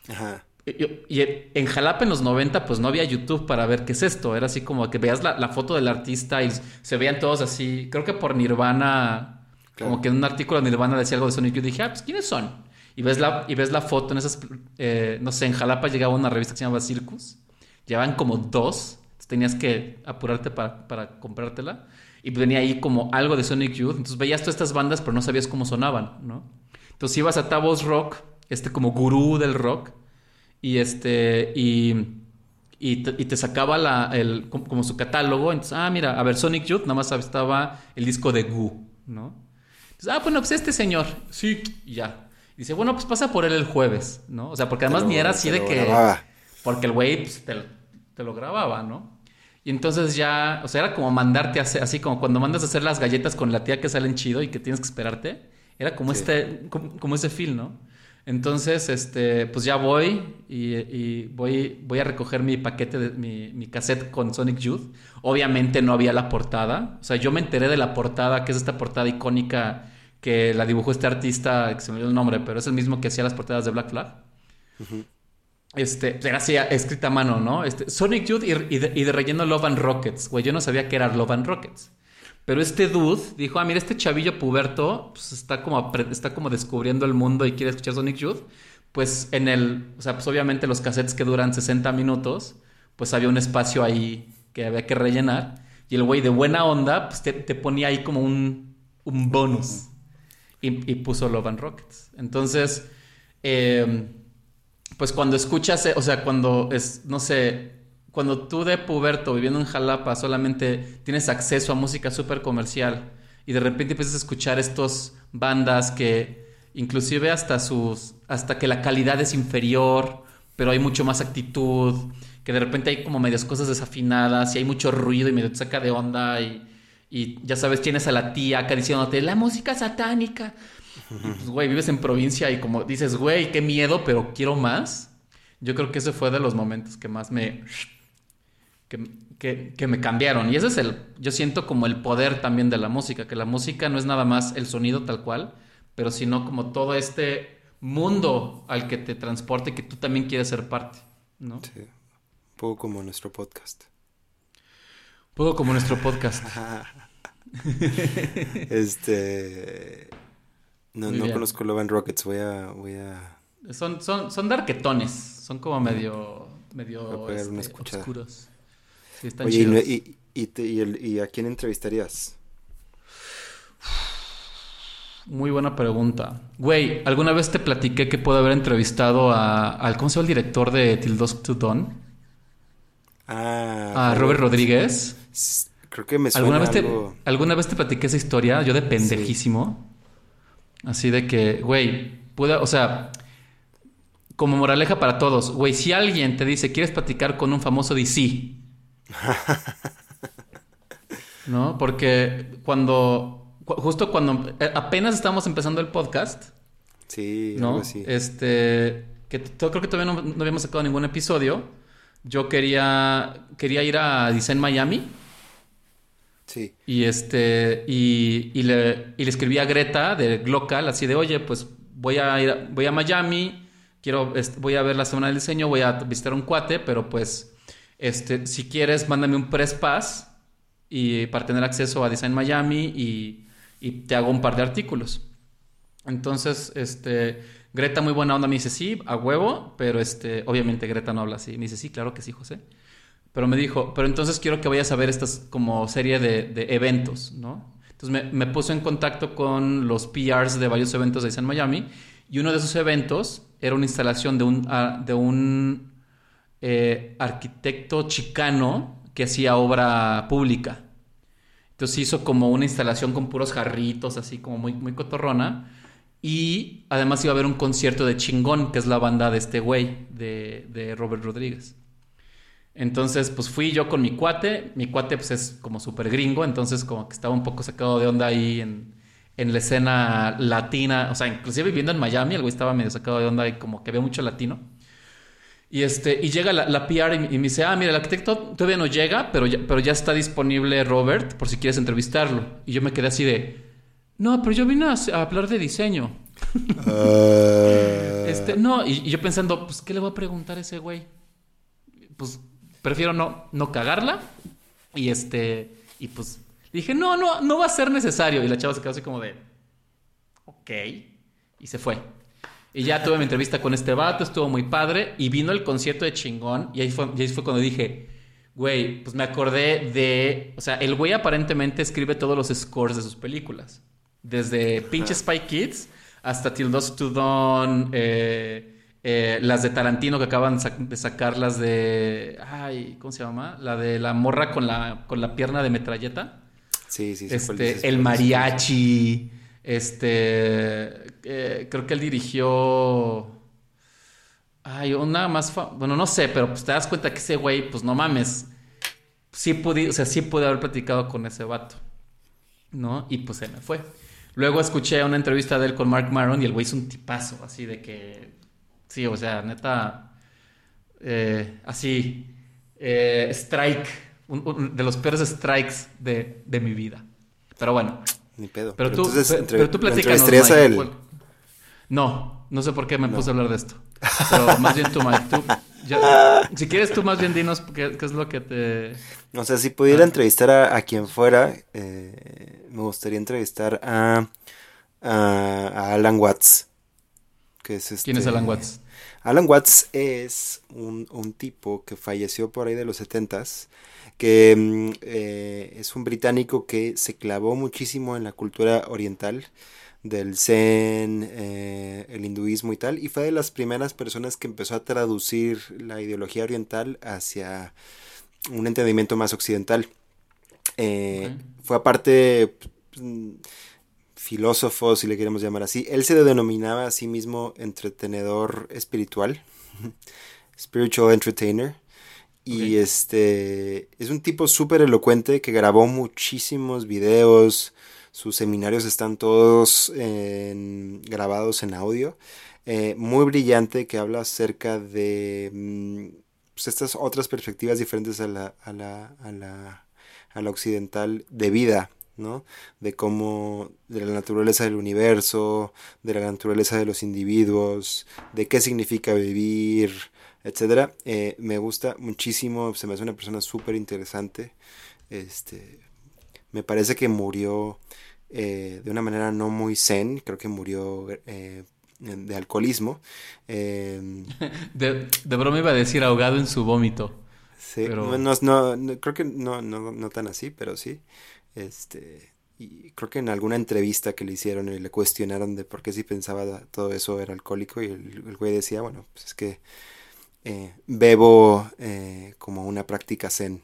Ajá. Y, y en Jalapa en los 90 pues no había YouTube para ver qué es esto. Era así como que veas la, la foto del artista y se veían todos así. Creo que por Nirvana, Claro. como que en un artículo de Nirvana decía algo de Sonic Youth. Dije, ah, pues ¿quiénes son? y ves la, y ves la foto en esas, eh, no sé, en Jalapa llegaba una revista que se llamaba Circus, llevaban como dos, tenías que apurarte para, para comprártela, y venía ahí como algo de Sonic Youth, entonces veías todas estas bandas, pero no sabías cómo sonaban, ¿no? Entonces ibas a Tavos Rock, este como gurú del rock, y este, y, y, te, sacaba la, el, como, su catálogo, entonces, ah, mira, a ver, Sonic Youth, nada más estaba el disco de Goo, ¿no? Entonces, ah, bueno, pues este señor, sí, ya. dice, bueno, pues pasa por él el jueves, ¿no? O sea, porque además ni era así de que... Porque el güey pues, te, lo grababa, ¿no? Y entonces ya, o sea, era como mandarte a hacer, así como cuando mandas a hacer las galletas con la tía que salen chido y que tienes que esperarte. Era como este, como, ese feel, ¿no? Entonces, este, pues ya voy y, voy, voy a recoger mi paquete, de, mi, mi, cassette con Sonic Youth. Obviamente no había la portada. O sea, yo me enteré de la portada, que es esta portada icónica que la dibujó este artista, que se me olvidó el nombre, pero es el mismo que hacía las portadas de Black Flag. Este, era así, escrita a mano, ¿no? Este, Sonic Youth y, de, relleno Love and Rockets. Güey, yo no sabía que era Love and Rockets. Pero este dude dijo, ah, mira, este chavillo puberto pues está como, está como descubriendo el mundo y quiere escuchar Sonic Youth. Pues en el, o sea, pues obviamente los cassettes que duran 60 minutos, pues había un espacio ahí que había que rellenar. Y el güey de buena onda, pues te, ponía ahí como un, un bonus. Y, y, puso Love and Rockets. Entonces, eh, pues cuando escuchas, o sea, cuando es, no sé, cuando tú de puberto viviendo en Jalapa solamente tienes acceso a música súper comercial y de repente empiezas a escuchar estos bandas que inclusive hasta sus hasta que la calidad es inferior, pero hay mucho más actitud, que de repente hay como medias cosas desafinadas y hay mucho ruido y medio te saca de onda y, y ya sabes, tienes a la tía acá diciéndote la música satánica. Pues, güey, vives en provincia y como dices, güey, qué miedo, pero quiero más. Yo creo que ese fue de los momentos que más me que, me cambiaron. Y ese es el, yo siento como el poder también de la música, que la música no es nada más el sonido tal cual, pero sino como todo este mundo al que te transporte que tú también quieres ser parte, ¿no? Sí, un poco como nuestro podcast. Un poco como nuestro podcast. este... No, no conozco Love and Rockets, voy a... Voy a... Son, son, son darketones, son como medio, medio este, oscuros. Oye, y, a quién entrevistarías? Muy buena pregunta. Güey, ¿alguna vez te platiqué que puedo haber entrevistado a, al, ¿cómo se llama el director de Till Dusk to Dawn? Ah. A Robert Rodríguez. Creo que me suena ¿Alguna vez, te, ¿Alguna vez te platiqué esa historia? Yo de pendejísimo. Así de que, güey, pueda, o sea, como moraleja para todos, güey, si alguien te dice, ¿quieres platicar con un famoso DC? ¿No? Porque cuando, justo cuando eh, apenas estamos empezando el podcast, sí, ¿no? Este, que creo que todavía no, habíamos sacado ningún episodio. Yo quería, quería ir a Design Miami. Sí. Y este, y, y, le, y le escribí a Greta de Glocal, así de, oye, pues voy a ir, voy a Miami, quiero, voy a ver la semana del diseño, voy a visitar un cuate, pero pues este, si quieres, mándame un press pass y para tener acceso a Design Miami y, te hago un par de artículos. Entonces, este, Greta muy buena onda me dice, sí, a huevo, pero este, obviamente Greta no habla así. Me dice, sí, claro que sí, José. Pero me dijo, pero entonces quiero que vayas a ver estas como serie de, eventos, ¿no? Entonces me, puso en contacto con los PRs de varios eventos de Design Miami y uno de esos eventos era una instalación de un, de un eh, arquitecto chicano que hacía obra pública. Entonces hizo como una instalación con puros jarritos, así como muy, muy cotorrona. Y además iba a haber un concierto de Chingón, que es la banda de este güey, de, Robert Rodríguez. Entonces, pues fui yo con mi cuate. Mi cuate, pues es como súper gringo, entonces como que estaba un poco sacado de onda ahí en, en, la escena latina. O sea, inclusive viviendo en Miami, el güey estaba medio sacado de onda y como que había mucho latino. Y, este, y llega la, la PR y, me dice, ah, mira, el arquitecto todavía no llega, pero ya, pero ya está disponible Robert por si quieres entrevistarlo. Y yo me quedé así de, no, pero yo vine a, hablar de diseño. Este, no, y, yo pensando, pues, ¿qué le voy a preguntar a ese güey? Pues, prefiero no, no cagarla. Y este, y pues, dije, no, no, no va a ser necesario. Y la chava se quedó así como de, ok. Y se fue. Y ya tuve mi entrevista con este vato, estuvo muy padre. Y vino el concierto de chingón. Y ahí fue, y ahí fue cuando dije, güey, pues me acordé de. O sea, el güey aparentemente escribe todos los scores de sus películas. Desde pinche Spy Kids hasta Till Dusk to Dawn. Eh, eh, las de Tarantino que acaban de sacar, las de. Ay, ¿cómo se llama? La de la morra con la, con la pierna de metralleta. Sí, sí, sí. Este, el mariachi. Este. Eh, creo que él dirigió. Ay, una más. Bueno, no sé, pero pues te das cuenta que ese güey, pues no mames. Sí pude, o sea, sí pude haber platicado con ese vato. ¿No? Y pues se me fue. Luego escuché una entrevista de él con Mark Maron y el güey es un tipazo, así de que. Sí, o sea, neta. Eh, así. Eh, strike. de los peores strikes de, de mi vida. Pero bueno. Ni pedo. Pero, tú, pero, tú platícanos, Mike, a él? No, no sé por qué me puse a hablar de esto. Pero más bien tú, Mike. Tú, si quieres, tú más bien dinos qué, es lo que te... O sea, si pudiera ah. entrevistar a, quien fuera, eh, me gustaría entrevistar a, a, Alan Watts. Que es ¿Quién es este Alan Watts? Alan Watts es un, un tipo que falleció por ahí de los setentas que mm, eh, es un británico que se clavó muchísimo en la cultura oriental del zen, eh, el hinduismo y tal, y fue de las primeras personas que empezó a traducir la ideología oriental hacia un entendimiento más occidental. Eh, fue aparte mm, filósofo, si le queremos llamar así. Él se denominaba a sí mismo entretenedor espiritual, spiritual entertainer. Y este es un tipo súper elocuente que grabó muchísimos videos. Sus seminarios están todos grabados en audio. Eh, muy brillante que habla acerca de mm, pues, estas otras perspectivas diferentes a la, a la, a la, a la occidental de vida, ¿no? De cómo, de la naturaleza del universo, de la naturaleza de los individuos, de qué significa vivir, etcétera. Eh, me gusta muchísimo, se me hace una persona súper interesante. Este, me parece que murió eh, de una manera no muy zen, creo que murió eh, de alcoholismo. Em, de, de, broma iba a decir ahogado en su vómito. Sí, no, no, creo que no, no, no tan así, pero sí. Este, y creo que en alguna entrevista que le hicieron y le cuestionaron de por qué si pensaba todo eso era alcohólico y el, el güey decía, bueno, pues es que eh, bebo eh, como una práctica zen.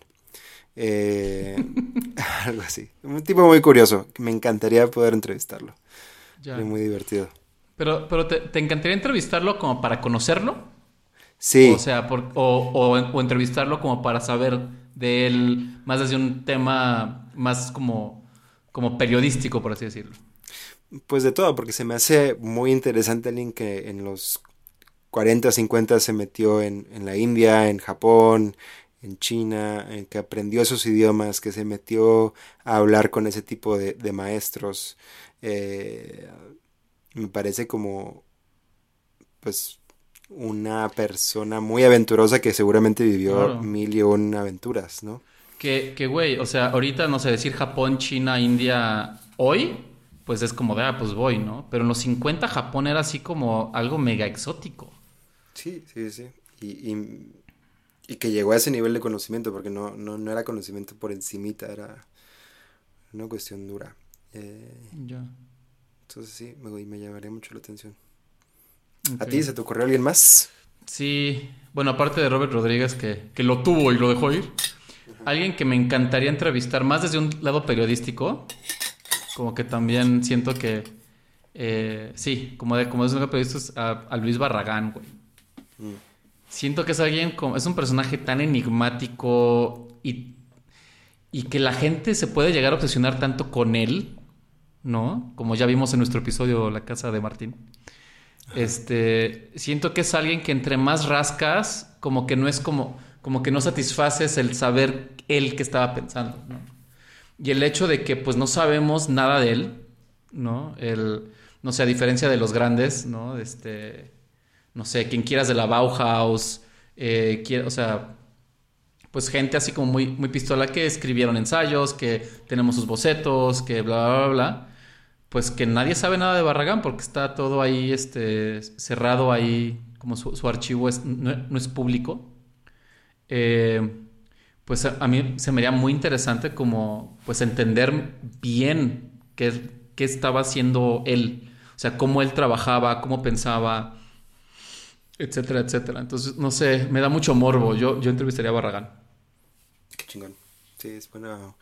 Eh, algo así. Un tipo muy curioso. Me encantaría poder entrevistarlo. Es muy divertido. Pero, pero te, encantaría entrevistarlo como para conocerlo? Sí. O sea, o, entrevistarlo como para saber de él más desde un tema más como, como periodístico, por así decirlo. Pues de todo, porque se me hace muy interesante alguien que en los 40, 50 se metió en, en la India, en Japón, en China, en que aprendió esos idiomas, que se metió a hablar con ese tipo de, de maestros. Eh, me parece como, pues, una persona muy aventurosa que seguramente vivió mil y un aventuras, ¿no? Que, que, güey, o sea, ahorita, no sé, decir Japón, China, India, hoy, pues es como de, ah, pues voy, ¿no? Pero en los 50 Japón era así como algo mega exótico. Sí, sí, sí. Y, y, que llegó a ese nivel de conocimiento, porque no, no, era conocimiento por encimita, era una cuestión dura. Eh, ya. Entonces sí, me, me llamaría mucho la atención. ¿A ti se te ocurrió alguien más? Sí, bueno, aparte de Robert Rodríguez, que, que lo tuvo y lo dejó ir, alguien que me encantaría entrevistar más desde un lado periodístico, como que también siento que, eh, sí, como, de, como es un periodista, a, a Luis Barragán, güey. Siento que es alguien como, es un personaje tan enigmático y, y que la gente se puede llegar a obsesionar tanto con él, ¿no? Como ya vimos en nuestro episodio La casa de Martín. Este, siento que es alguien que entre más rascas, como que no es como, como que no satisfaces el saber él que estaba pensando, ¿no? Y el hecho de que pues no sabemos nada de él, ¿no? El, no sé, a diferencia de los grandes, ¿no? Este, no sé, quien quieras de la Bauhaus, eh, o sea, pues gente así como muy, muy pistola que escribieron ensayos, que tenemos sus bocetos, que bla, bla, bla, pues que nadie sabe nada de Barragán porque está todo ahí este, cerrado ahí, como su, archivo es, no, es público. Eh, pues a, mí se me haría muy interesante como pues entender bien qué, qué estaba haciendo él, o sea, cómo él trabajaba, cómo pensaba, etcétera, etcétera. Entonces, no sé, me da mucho morbo. Yo, yo entrevistaría a Barragán. Qué chingón. Sí, es buena,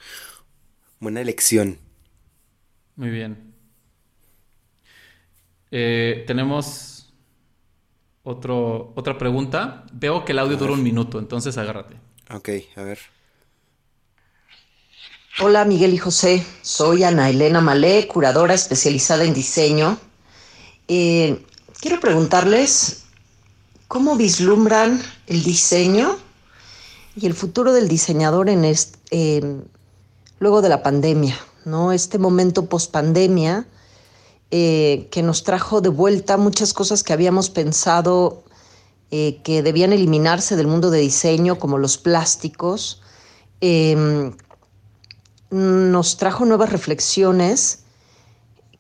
buena elección. Muy bien. Eh, tenemos otro, otra pregunta. Veo que el audio dura un minuto, entonces agárrate. Ok, a ver. Hola Miguel y José, soy Ana Elena Malé, curadora especializada en diseño. Eh, quiero preguntarles cómo vislumbran el diseño y el futuro del diseñador en luego de la pandemia, ¿no? Este momento post pandemia eh, que nos trajo de vuelta muchas cosas que habíamos pensado eh, que debían eliminarse del mundo de diseño, como los plásticos. Em, nos trajo nuevas reflexiones.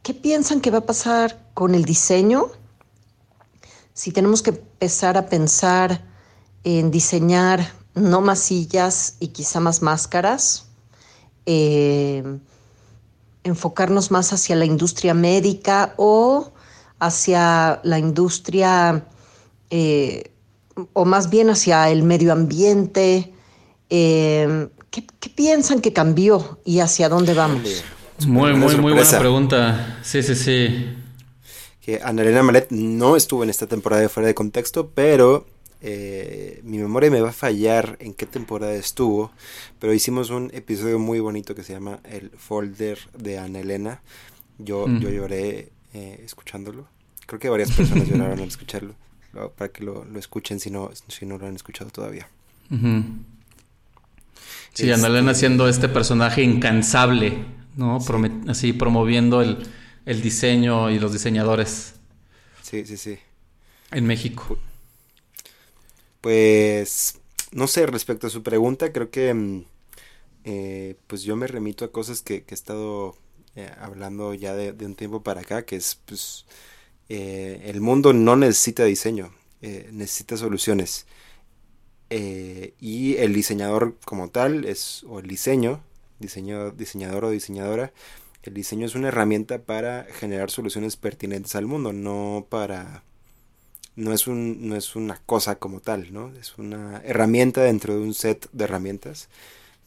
¿Qué piensan que va a pasar con el diseño? Si tenemos que empezar a pensar en diseñar no más sillas y quizá más máscaras. Eh, enfocarnos más hacia la industria médica o hacia la industria, eh, o más bien hacia el medio ambiente. Eh, ¿qué, piensan que cambió y hacia dónde vamos? Muy, muy, muy buena pregunta. Sí, sí, sí. Que Ana Elena Malet no estuvo en esta temporada de Fuera de Contexto, pero eh, mi memoria me va a fallar en qué temporada estuvo, pero hicimos un episodio muy bonito que se llama El Folder de Ana Elena. Yo, yo lloré eh, escuchándolo. Creo que varias personas lloraron al escucharlo, para que lo, escuchen si no, si no lo han escuchado todavía. Sí, Ana Elena este siendo este personaje incansable, ¿no? así promoviendo el, el diseño y los diseñadores. Sí, sí, sí. En México. Pues, no sé, respecto a su pregunta, creo que mm, eh, pues yo me remito a cosas que, he estado eh, hablando ya de, un tiempo para acá, que es, pues, eh, el mundo no necesita diseño, necesita soluciones. y el diseñador como tal es, o el diseño, diseño, diseñador o diseñadora, el diseño es una herramienta para generar soluciones pertinentes al mundo, no para no es, un, no es una cosa como tal, ¿no? Es una herramienta dentro de un set de herramientas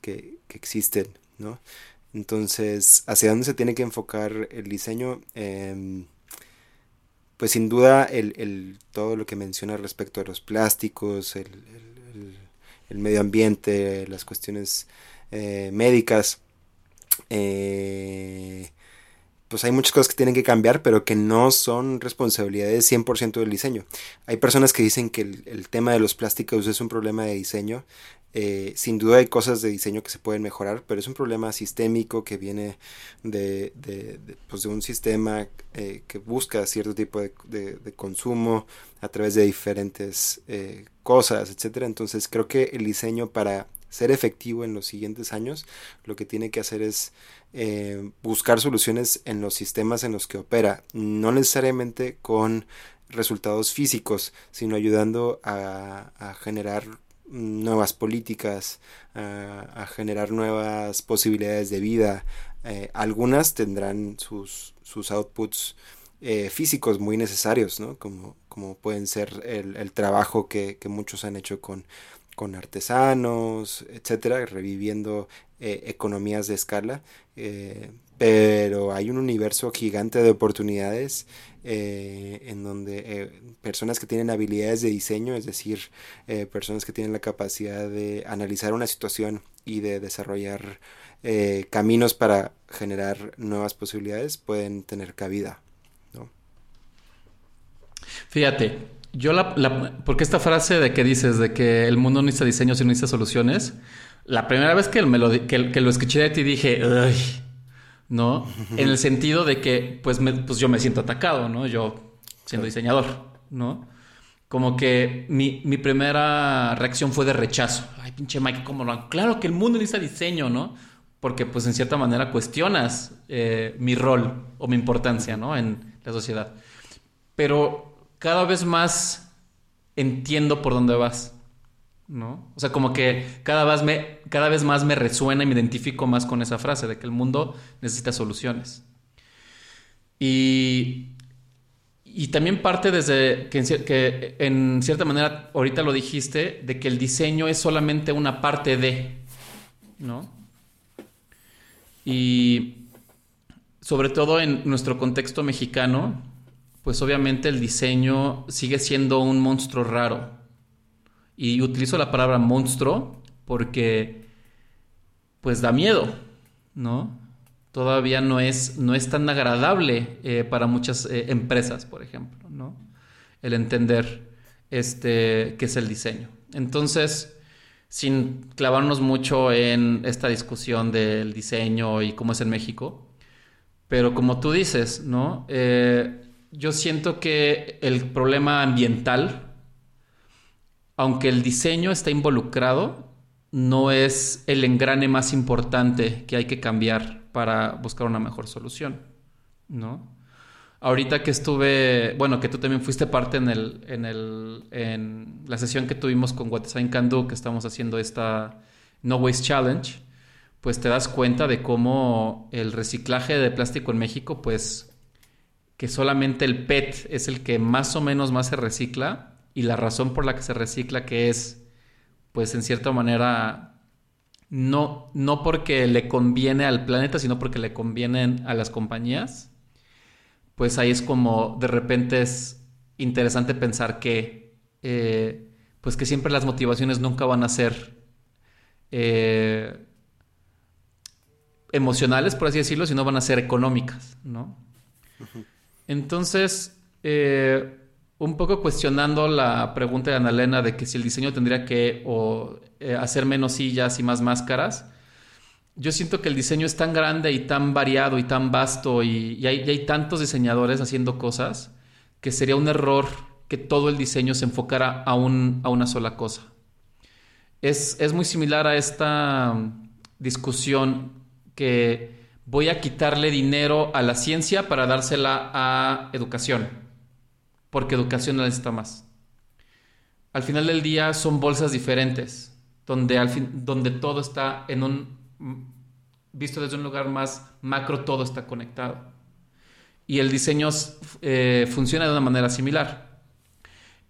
que, existen, ¿no? Entonces, ¿hacia dónde se tiene que enfocar el diseño? Em, pues sin duda el, todo lo que menciona respecto a los plásticos, el, medio ambiente, las cuestiones eh, médicas, eh, pues hay muchas cosas que tienen que cambiar, pero que no son responsabilidades 100% del diseño. Hay personas que dicen que el, tema de los plásticos es un problema de diseño. Eh, sin duda hay cosas de diseño que se pueden mejorar, pero es un problema sistémico que viene de, pues un sistema eh, que busca cierto tipo de, consumo a través de diferentes eh, cosas, etc. Entonces creo que el diseño para ser efectivo en los siguientes años, lo que tiene que hacer es eh, buscar soluciones en los sistemas en los que opera, no necesariamente con resultados físicos, sino ayudando a, generar nuevas políticas, a, generar nuevas posibilidades de vida. Eh, algunas tendrán sus, sus outputs eh, físicos muy necesarios, ¿no? como, como pueden ser el, trabajo que, que, muchos han hecho con con artesanos, etcétera, reviviendo eh, economías de escala, eh, pero hay un universo gigante de oportunidades eh, en donde personas que tienen habilidades de diseño, es decir, personas que tienen la capacidad de analizar una situación y de desarrollar caminos para generar nuevas posibilidades, pueden tener cabida. ¿no? Fíjate, yo la, porque esta frase de que dices de que el mundo no necesita diseño, sino necesita soluciones, la primera vez que, me lo, que, lo escuché de ti dije, Ay", ¿no? En el sentido de que, pues, pues yo me siento atacado, ¿no? Yo siendo diseñador, ¿no? Como que mi, mi, primera reacción fue de rechazo. Ay, pinche Mike, ¿cómo lo? Claro que el mundo necesita diseño, ¿no? porque pues en cierta manera cuestionas eh, mi rol o mi importancia, ¿no? En la sociedad. Pero cada vez más entiendo por dónde vas, ¿no? O sea, como que cada vez, me, cada vez más me resuena y me identifico más con esa frase de que el mundo necesita soluciones. Y, y también parte desde que en, cierta manera, ahorita lo dijiste, de que el diseño es solamente una parte de, ¿no? Y sobre todo en nuestro contexto mexicano, pues obviamente el diseño sigue siendo un monstruo raro. Y utilizo la palabra monstruo porque pues da miedo, ¿no? Todavía no es, no es tan agradable eh, para muchas eh, empresas, por ejemplo, ¿no? El entender este, qué es el diseño. Entonces, sin clavarnos mucho en esta discusión del diseño y cómo es en México, pero como tú dices, ¿no? Eh, yo siento que el problema ambiental, aunque el diseño está involucrado, no es el engrane más importante que hay que cambiar para buscar una mejor solución, ¿no? Ahorita que estuve, bueno, que tú también fuiste parte en el, en el, en la sesión que tuvimos con What Design Can Do, que estamos haciendo esta No Waste Challenge, pues te das cuenta de cómo el reciclaje de plástico en México, pues que solamente el PET es el que más o menos más se recicla y la razón por la que se recicla que es, pues en cierta manera, no, no porque le conviene al planeta, sino porque le convienen a las compañías, pues ahí es como de repente es interesante pensar que, eh, pues que siempre las motivaciones nunca van a ser eh, emocionales, por así decirlo, sino van a ser económicas, ¿no? Entonces, eh, un poco cuestionando la pregunta de Ana Elena de que si el diseño tendría que eh, hacer menos sillas y más máscaras, yo siento que el diseño es tan grande y tan variado y tan vasto y, hay, tantos diseñadores haciendo cosas que sería un error que todo el diseño se enfocara a, una sola cosa. Es, es muy similar a esta discusión que voy a quitarle dinero a la ciencia para dársela a educación, porque educación necesita más. Al final del día son bolsas diferentes, donde, al fin, donde todo está en un, visto desde un lugar más macro, todo está conectado. Y el diseño eh, funciona de una manera similar.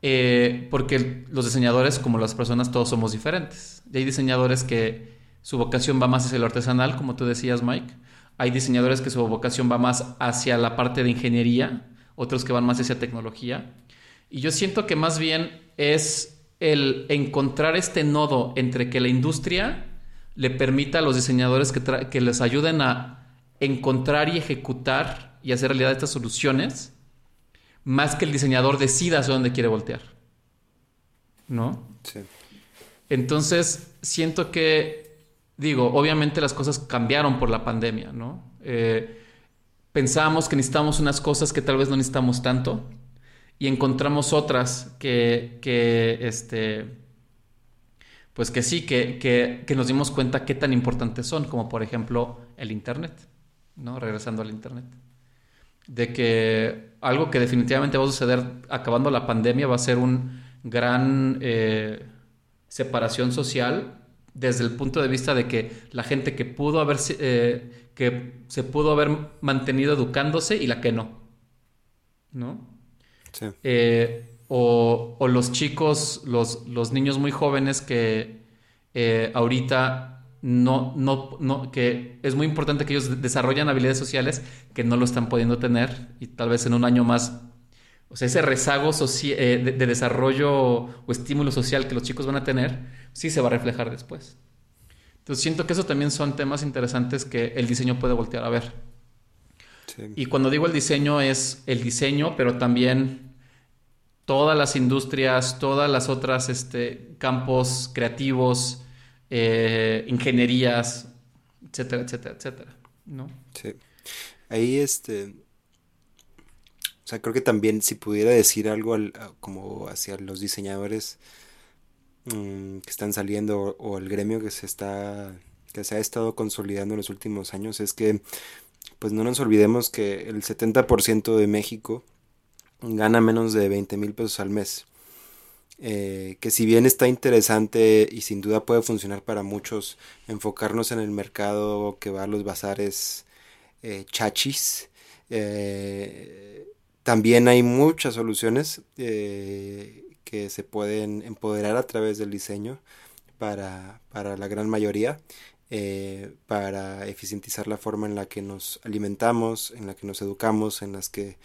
Eh, porque los diseñadores, como las personas, todos somos diferentes. Y hay diseñadores que su vocación va más hacia lo artesanal, como tú decías, Mike. Hay diseñadores que su vocación va más hacia la parte de ingeniería, otros que van más hacia tecnología. Y yo siento que más bien es el encontrar este nodo entre que la industria le permita a los diseñadores que, que les ayuden a encontrar y ejecutar y hacer realidad estas soluciones, más que el diseñador decida hacia dónde quiere voltear. ¿No? Sí. Entonces, siento que digo, obviamente las cosas cambiaron por la pandemia, ¿no? Eh, pensábamos que necesitábamos unas cosas que tal vez no necesitamos tanto y encontramos otras que, que este, pues que sí, que, que, que, nos dimos cuenta qué tan importantes son, como por ejemplo el Internet, ¿no? Regresando al Internet. De que algo que definitivamente va a suceder acabando la pandemia va a ser un gran eh, separación social desde el punto de vista de que la gente que pudo haber eh, que se pudo haber mantenido educándose y la que no ¿no? Sí. Eh, o, o, los chicos los, los, niños muy jóvenes que eh, ahorita no, no, no, que es muy importante que ellos desarrollen habilidades sociales que no lo están pudiendo tener y tal vez en un año más o sea, ese rezago de, de, desarrollo o estímulo social que los chicos van a tener, sí se va a reflejar después. Entonces siento que eso también son temas interesantes que el diseño puede voltear a ver. Y cuando digo el diseño es el diseño, pero también todas las industrias, todas las otras este, campos creativos, eh, ingenierías, etcétera, etcétera, etcétera. ¿no? Sí. Ahí este... Sea, creo que también si pudiera decir algo como hacia los diseñadores, Mm, que están saliendo o el gremio que se está que se ha estado consolidando en los últimos años es que pues no nos olvidemos que el 70% de México gana menos de 20 mil pesos al mes. Eh, que si bien está interesante y sin duda puede funcionar para muchos, enfocarnos en el mercado que va a los bazares eh, chachis, eh, también hay muchas soluciones que se pueden empoderar a través del diseño para, para la gran mayoría. para eficientizar la forma en la que nos alimentamos, en la que nos educamos, en las que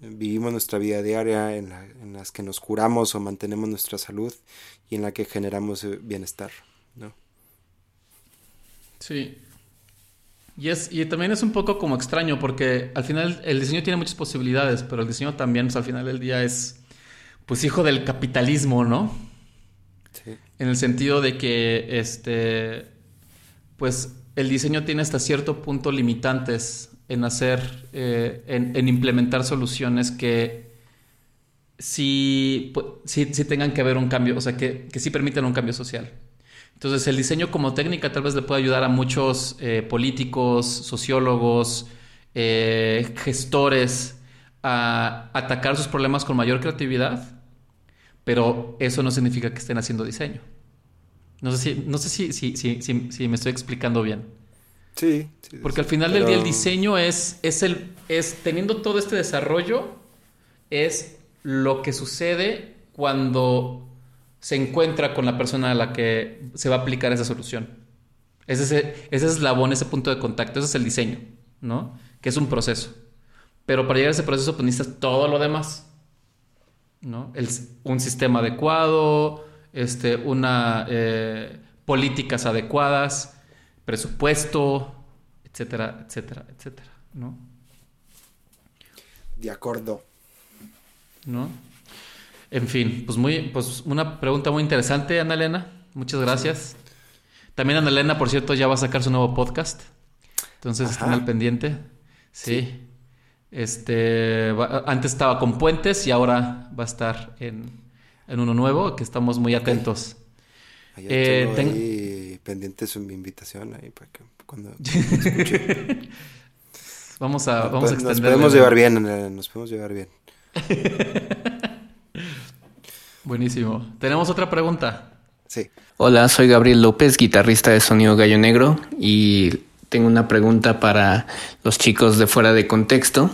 vivimos nuestra vida diaria, en, la, en, las que nos curamos o mantenemos nuestra salud y en la que generamos eh, bienestar, ¿no? Sí. Y, es, y también es un poco como extraño porque al final el diseño tiene muchas posibilidades, pero el diseño también pues, al final del día es pues hijo del capitalismo, ¿no? Sí. En el sentido de que este pues el diseño tiene hasta cierto punto limitantes en hacer, eh, en, implementar soluciones que sí, sí, tengan que haber un cambio, o sea, que, que sí permitan un cambio social. Entonces, el diseño como técnica tal vez le puede ayudar a muchos eh, políticos, sociólogos, eh, gestores a atacar sus problemas con mayor creatividad, pero eso no significa que estén haciendo diseño. No sé si, no sé si, si me estoy explicando bien. Sí. Porque al final del día el diseño es, es el, es teniendo todo este desarrollo, es lo que sucede cuando se encuentra con la persona a la que se va a aplicar esa solución. Ese, ese, ese eslabón, ese punto de contacto, ese es el diseño, ¿no? Que es un proceso. Pero para llegar a ese proceso, pues necesitas todo lo demás, ¿no? El, un sistema adecuado, este, una, eh, políticas adecuadas, presupuesto, etcétera, etcétera, etcétera, ¿no? De acuerdo. ¿No? En fin, pues muy, pues una pregunta muy interesante, Ana Elena. Muchas gracias. También Ana Elena, por cierto, ya va a sacar su nuevo podcast. Entonces están al pendiente. Sí. Este, antes estaba con Puentes y ahora va a estar en, uno nuevo, que estamos muy atentos. Eh, pendiente su invitación ahí para que cuando vamos a, vamos a extender. Nos podemos llevar bien, nos podemos llevar bien. Buenísimo. Tenemos otra pregunta. Sí. Hola, soy Gabriel López, guitarrista de Sonido Gallo Negro y tengo una pregunta para los chicos de fuera de contexto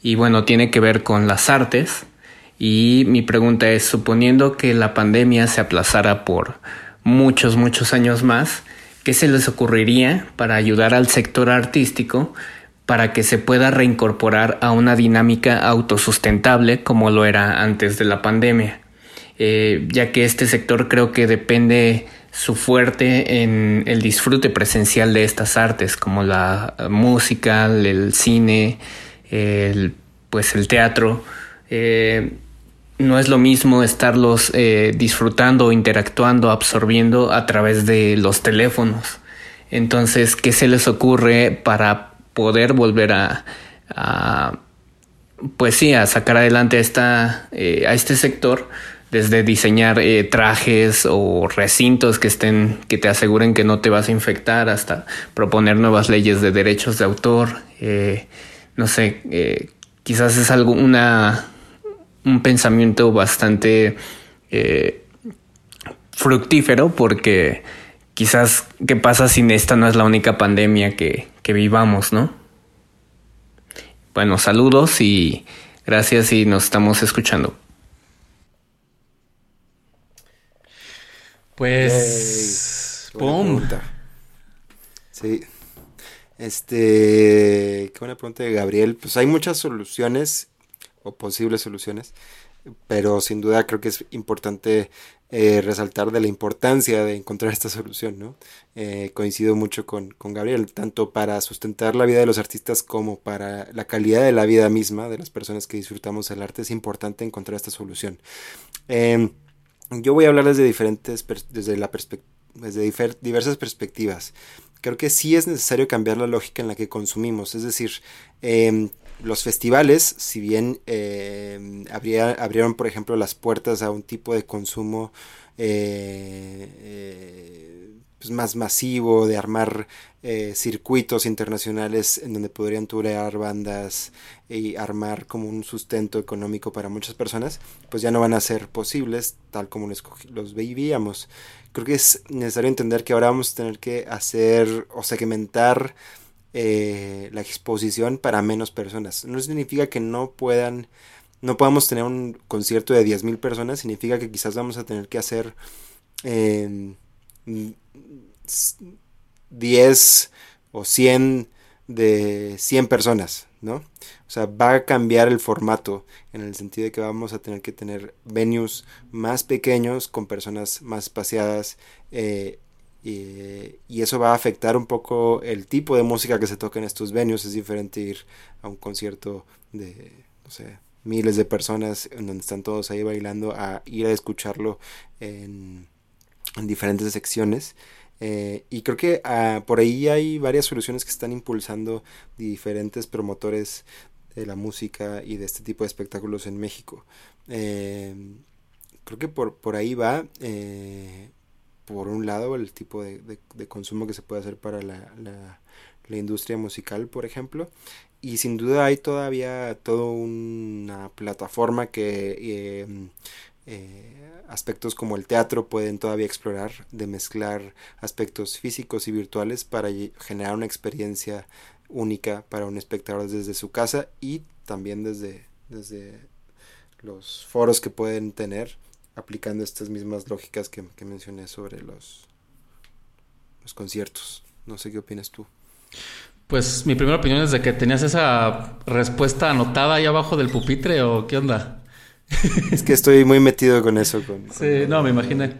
y bueno, tiene que ver con las artes y mi pregunta es, suponiendo que la pandemia se aplazara por muchos, muchos años más, ¿qué se les ocurriría para ayudar al sector artístico para que se pueda reincorporar a una dinámica autosustentable como lo era antes de la pandemia? Eh, ya que este sector creo que depende su fuerte en el disfrute presencial de estas artes como la música, el cine, el, pues el teatro. Eh, no es lo mismo estarlos eh, disfrutando, interactuando, absorbiendo a través de los teléfonos. Entonces, ¿qué se les ocurre para poder volver a, pues sí, a sacar adelante esta, eh, a este sector? Desde diseñar eh, trajes o recintos que estén, que te aseguren que no te vas a infectar, hasta proponer nuevas leyes de derechos de autor. no sé, quizás es algo, una, un pensamiento bastante eh, fructífero porque quizás qué pasa si esta no es la única pandemia que, que vivamos, ¿no? Bueno, saludos y gracias y nos estamos escuchando. Pues... ¡Pum! Sí. Este... Qué buena pregunta de Gabriel. Pues hay muchas soluciones o posibles soluciones, pero sin duda creo que es importante eh, resaltar de la importancia de encontrar esta solución, ¿no? Eh, coincido mucho con, Gabriel, tanto para sustentar la vida de los artistas como para la calidad de la vida misma de las personas que disfrutamos el arte, es importante encontrar esta solución. Em, yo voy a hablar desde diferentes, desde la desde diversas perspectivas. Creo que sí es necesario cambiar la lógica en la que consumimos, es decir, eh, los festivales, si bien eh, abrieron, por ejemplo, las puertas a un tipo de consumo eh, eh, pues, más masivo, de armar eh, circuitos internacionales en donde podrían turear bandas y armar como un sustento económico para muchas personas, pues ya no van a ser posibles tal como los, los vivíamos. Creo que es necesario entender que ahora vamos a tener que hacer o segmentar eh, la exposición para menos personas. No significa que no puedan, no podamos tener un concierto de 10.000 personas, significa que quizás vamos a tener que hacer 10 o 100 de 100 personas, ¿no? O sea, va a cambiar el formato en el sentido de que vamos a tener que tener venues más pequeños con personas más espaciadas eh, y, eso va a afectar un poco el tipo de música que se toca en estos venues. Es diferente ir a un concierto de, no sé, miles de personas en donde están todos ahí bailando a ir a escucharlo en, en diferentes secciones. Eh, y creo que ah, por ahí hay varias soluciones que están impulsando diferentes promotores de la música y de este tipo de espectáculos en México. Eh, creo que por, por ahí va, eh, por un lado, el tipo de, consumo que se puede hacer para la, la, industria musical, por ejemplo. Y sin duda hay todavía toda una plataforma que aspectos como el teatro pueden todavía explorar, de mezclar aspectos físicos y virtuales para generar una experiencia única para un espectador desde su casa y también desde, desde los foros que pueden tener aplicando estas mismas lógicas que, mencioné sobre los, los conciertos. No sé qué opinas tú. Pues mi primera opinión es de que tenías esa respuesta anotada ahí abajo del pupitre o qué onda. es que estoy muy metido con eso. sí, no, me imaginé.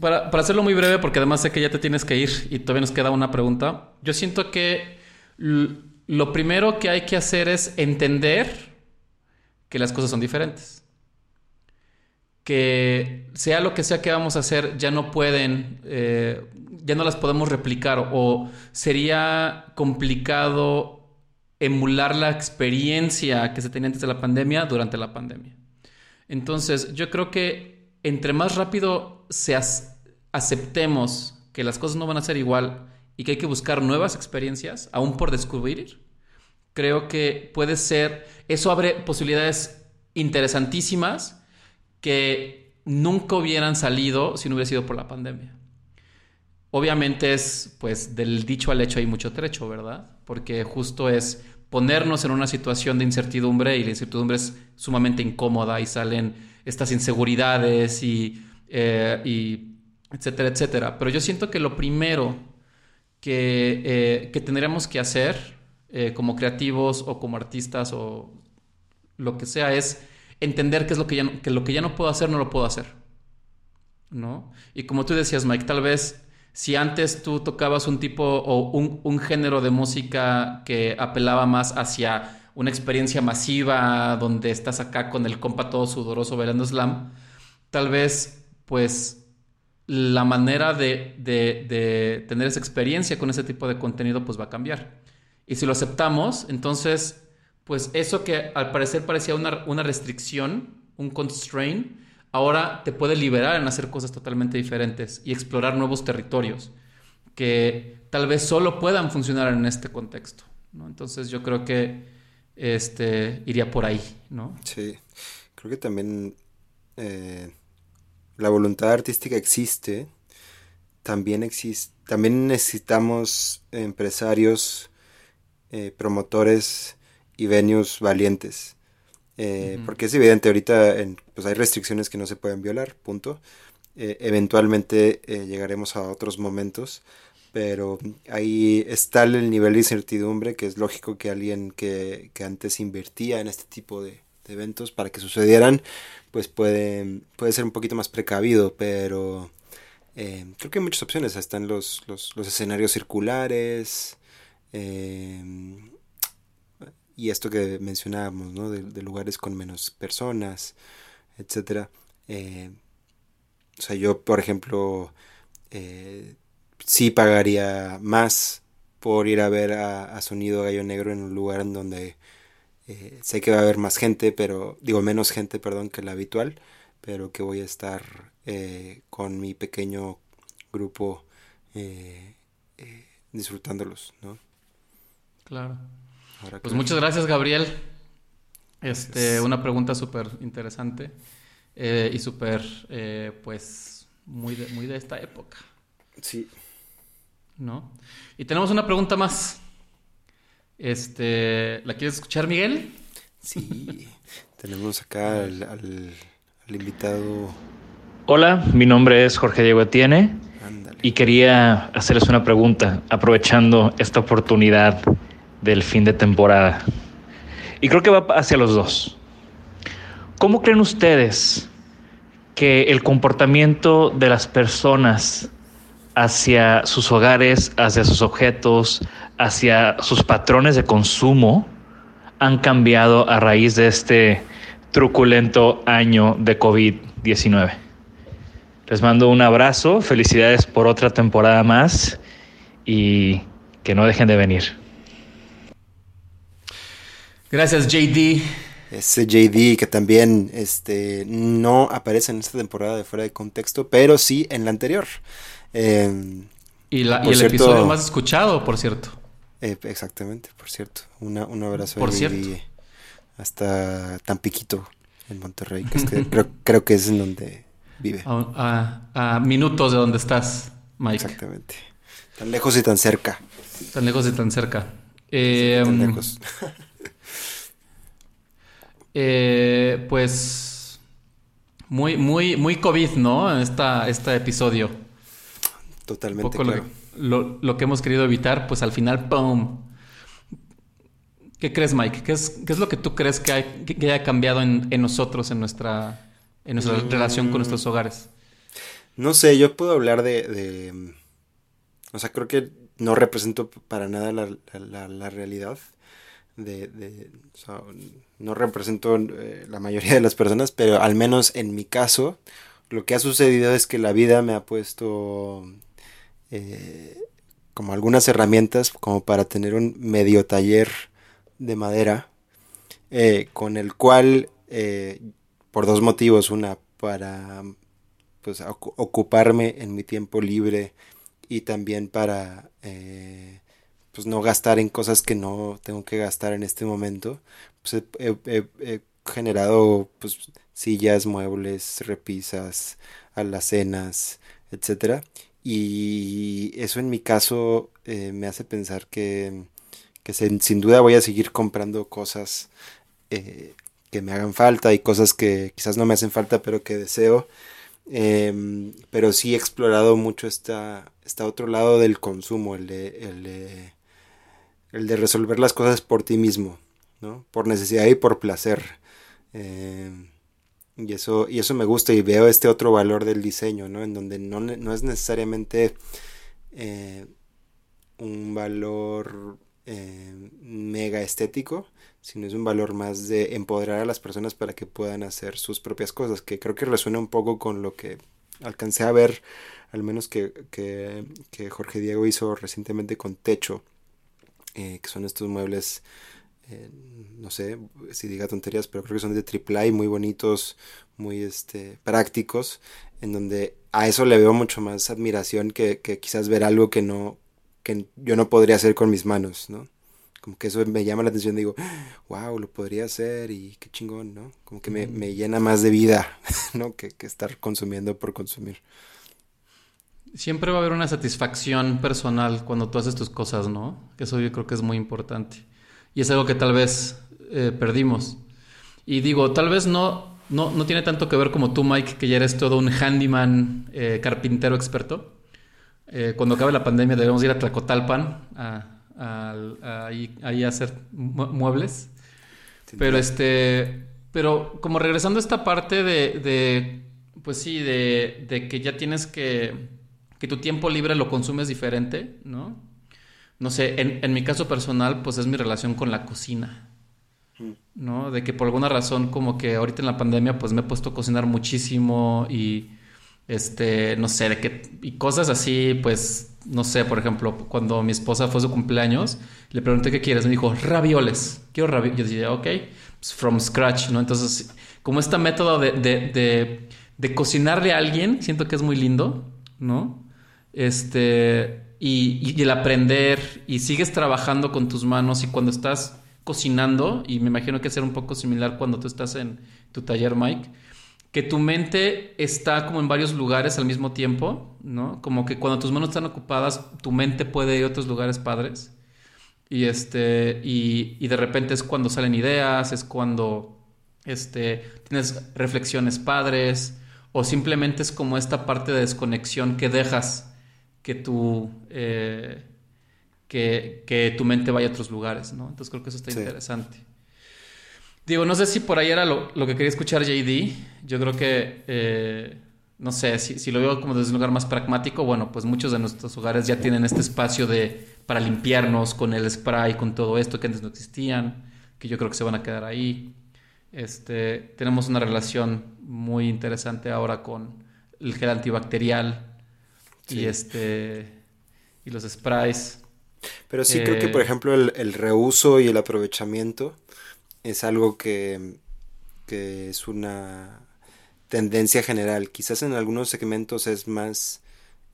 Para, hacerlo muy breve, porque además sé que ya te tienes que ir y todavía nos queda una pregunta. Yo siento que lo primero que hay que hacer es entender que las cosas son diferentes. Que sea lo que sea que vamos a hacer, ya no pueden, eh, ya no las podemos replicar o sería complicado emular la experiencia que se tenía antes de la pandemia durante la pandemia. Entonces, yo creo que entre más rápido se aceptemos que las cosas no van a ser igual y que hay que buscar nuevas experiencias, aún por descubrir, creo que puede ser, eso abre posibilidades interesantísimas que nunca hubieran salido si no hubiera sido por la pandemia. Obviamente es, pues, del dicho al hecho hay mucho trecho, ¿verdad? Porque justo es ponernos en una situación de incertidumbre y la incertidumbre es sumamente incómoda y salen estas inseguridades y, eh, etcétera, etcétera. Pero yo siento que lo primero que, eh, que tendríamos que hacer eh, como creativos o como artistas o lo que sea es entender qué es lo que ya no, que lo que ya no puedo hacer no lo puedo hacer. ¿No? Y como tú decías, Mike, tal vez si antes tú tocabas un tipo o un, género de música que apelaba más hacia una experiencia masiva donde estás acá con el compa todo sudoroso bailando slam, tal vez pues la manera de, tener esa experiencia con ese tipo de contenido pues va a cambiar. Y si lo aceptamos, entonces pues eso que al parecer parecía una, una restricción, un constraint, ahora te puede liberar en hacer cosas totalmente diferentes y explorar nuevos territorios que tal vez solo puedan funcionar en este contexto. ¿no? Entonces yo creo que este, iría por ahí. ¿no? Sí, creo que también eh, la voluntad artística existe. También, existe, también necesitamos empresarios, eh, promotores y venues valientes eh, porque es evidente, ahorita pues hay restricciones que no se pueden violar, punto. Eh, eventualmente eh, llegaremos a otros momentos, pero ahí está el nivel de incertidumbre que es lógico que alguien que, antes invertía en este tipo de, eventos para que sucedieran, pues puede, puede ser un poquito más precavido, pero creo que hay muchas opciones. Están los, los, los escenarios circulares, y esto que mencionábamos, ¿no? De, lugares con menos personas, etcétera. Eh, o sea, yo, por ejemplo, eh, sí pagaría más por ir a ver a, Sonido Gallo Negro en un lugar en donde eh, sé que va a haber más gente, pero digo menos gente, perdón, que la habitual, pero que voy a estar con mi pequeño grupo eh, eh, disfrutándolos, ¿no? Claro. Ahora Pues muchas gracias, Gabriel. Este, Gracias. una pregunta súper interesante eh, y súper, eh, pues, muy de, muy de esta época, Sí. ¿no? Y tenemos una pregunta más. Este, ¿la quieres escuchar, Miguel? Sí. Tenemos acá al, al- al invitado. Hola, mi nombre es Jorge Diego Etienne Ándale. y quería hacerles una pregunta aprovechando esta oportunidad del fin de temporada. Y creo que va hacia los dos. ¿Cómo creen ustedes que el comportamiento de las personas hacia sus hogares, hacia sus objetos, hacia sus patrones de consumo han cambiado a raíz de este truculento año de COVID-19? Les mando un abrazo, felicidades por otra temporada más y que no dejen de venir. Gracias, JD. Ese JD que también este, no aparece en esta temporada de fuera de contexto, pero sí en la anterior. Eh, Y, la- y el cierto- episodio más escuchado, por cierto. eh, exactamente, por cierto. Una, un abrazo Por a JD hasta Tampiquito, en Monterrey, que es que creo, creo que es en donde vive. A, a- a minutos de donde estás, Mike. Exactamente. Tan lejos y tan cerca. Tan lejos y tan cerca. Eh, tan lejos. eh, pues muy, muy, muy COVID, ¿no? Esta, este episodio. Un Totalmente poco lo, claro. lo- lo que hemos querido evitar, pues al final, ¡pum! ¿Qué crees, Mike? ¿Qué es, qué es lo que tú crees que, hay- que- que haya cambiado en, en nosotros, en nuestra, en nuestra Mm. relación con nuestros hogares? No sé, yo puedo hablar de, de, O sea, creo que no represento para nada la, la- la- la realidad. De, de- o sea, no represento eh, la mayoría de las personas, pero al menos en mi caso, lo que ha sucedido es que la vida me ha puesto eh, como algunas herramientas como para tener un medio taller de madera eh, con el cual por dos motivos. Una para pues ocu- ocuparme en mi tiempo libre y también para pues no gastar en cosas que no tengo que gastar en este momento pues he, generado pues sillas muebles repisas alacenas etcétera. Y eso en mi caso eh, me hace pensar que que sin, duda voy a seguir comprando cosas eh, que me hagan falta y cosas que quizás no me hacen falta pero que deseo. Em, pero sí he explorado mucho esta, este otro lado del consumo, el de, el de, el de resolver las cosas por ti mismo, ¿no? Por necesidad y por placer. Em, y, eso, y eso me gusta y veo este otro valor del diseño, ¿no? En donde no, no es necesariamente eh, un valor eh, mega estético, sino es un valor más de empoderar a las personas para que puedan hacer sus propias cosas, que creo que resuena un poco con lo que alcancé a ver, al menos que, que, Jorge Diego hizo recientemente con Techo, eh, que son estos muebles, eh, no sé si diga tonterías, pero creo que son de AAA, muy bonitos, muy este, prácticos, en donde a eso le veo mucho más admiración que, que quizás ver algo que no que yo no podría hacer con mis manos, ¿no? Como que eso me llama la atención, digo, wow, lo podría hacer y qué chingón, ¿no? Como que me, me llena más de vida, ¿no? Que, que estar consumiendo por consumir. Siempre va a haber una satisfacción personal cuando tú haces tus cosas, ¿no? Eso yo creo que es muy importante. Y es algo que tal vez eh, perdimos. Y digo, tal vez no, no, no tiene tanto que ver como tú, Mike, que ya eres todo un handyman, eh, carpintero experto. Eh, cuando acabe la pandemia debemos ir a Tlacotalpan a, a- a- ahí, ahí a hacer mu- muebles. Pero este, pero como regresando a esta parte de, de pues sí, de, de que ya tienes que, que tu tiempo libre lo consumes diferente, ¿no? No sé, en, en mi caso personal, pues es mi relación con la cocina, ¿no? De que por alguna razón, como que ahorita en la pandemia, pues me he puesto a cocinar muchísimo y, este, no sé, de que, y cosas así, pues, no sé, por ejemplo, cuando mi esposa fue su cumpleaños, le pregunté qué quieres, me dijo, ravioles, quiero ravioles, yo decía, ok, pues from scratch, ¿no? Entonces, como este método de, de, de, de cocinarle a alguien, siento que es muy lindo, ¿no? Este, y, el aprender y sigues trabajando con tus manos y cuando estás cocinando, y me imagino que ser un poco similar cuando tú estás en tu taller, Mike, que tu mente está como en varios lugares al mismo tiempo, ¿no? Como que cuando tus manos están ocupadas, tu mente puede ir a otros lugares padres. Y, este, y, y de repente es cuando salen ideas, es cuando este, tienes reflexiones padres, o simplemente es como esta parte de desconexión que dejas que tu, eh, que, que, tu mente vaya a otros lugares, ¿no? Entonces creo que eso está sí. interesante. Digo, no sé si por ahí era lo, lo que quería escuchar JD. Yo creo que, eh, no sé, si, si, lo veo como desde un lugar más pragmático, bueno, pues muchos de nuestros hogares ya tienen este espacio de, para limpiarnos con el spray, con todo esto que antes no existían, que yo creo que se van a quedar ahí. Este, tenemos una relación muy interesante ahora con el gel antibacterial sí. y, este, y los sprays. Pero sí eh, creo que, por ejemplo, el, el reuso y el aprovechamiento es algo que, que, es una tendencia general. Quizás en algunos segmentos es más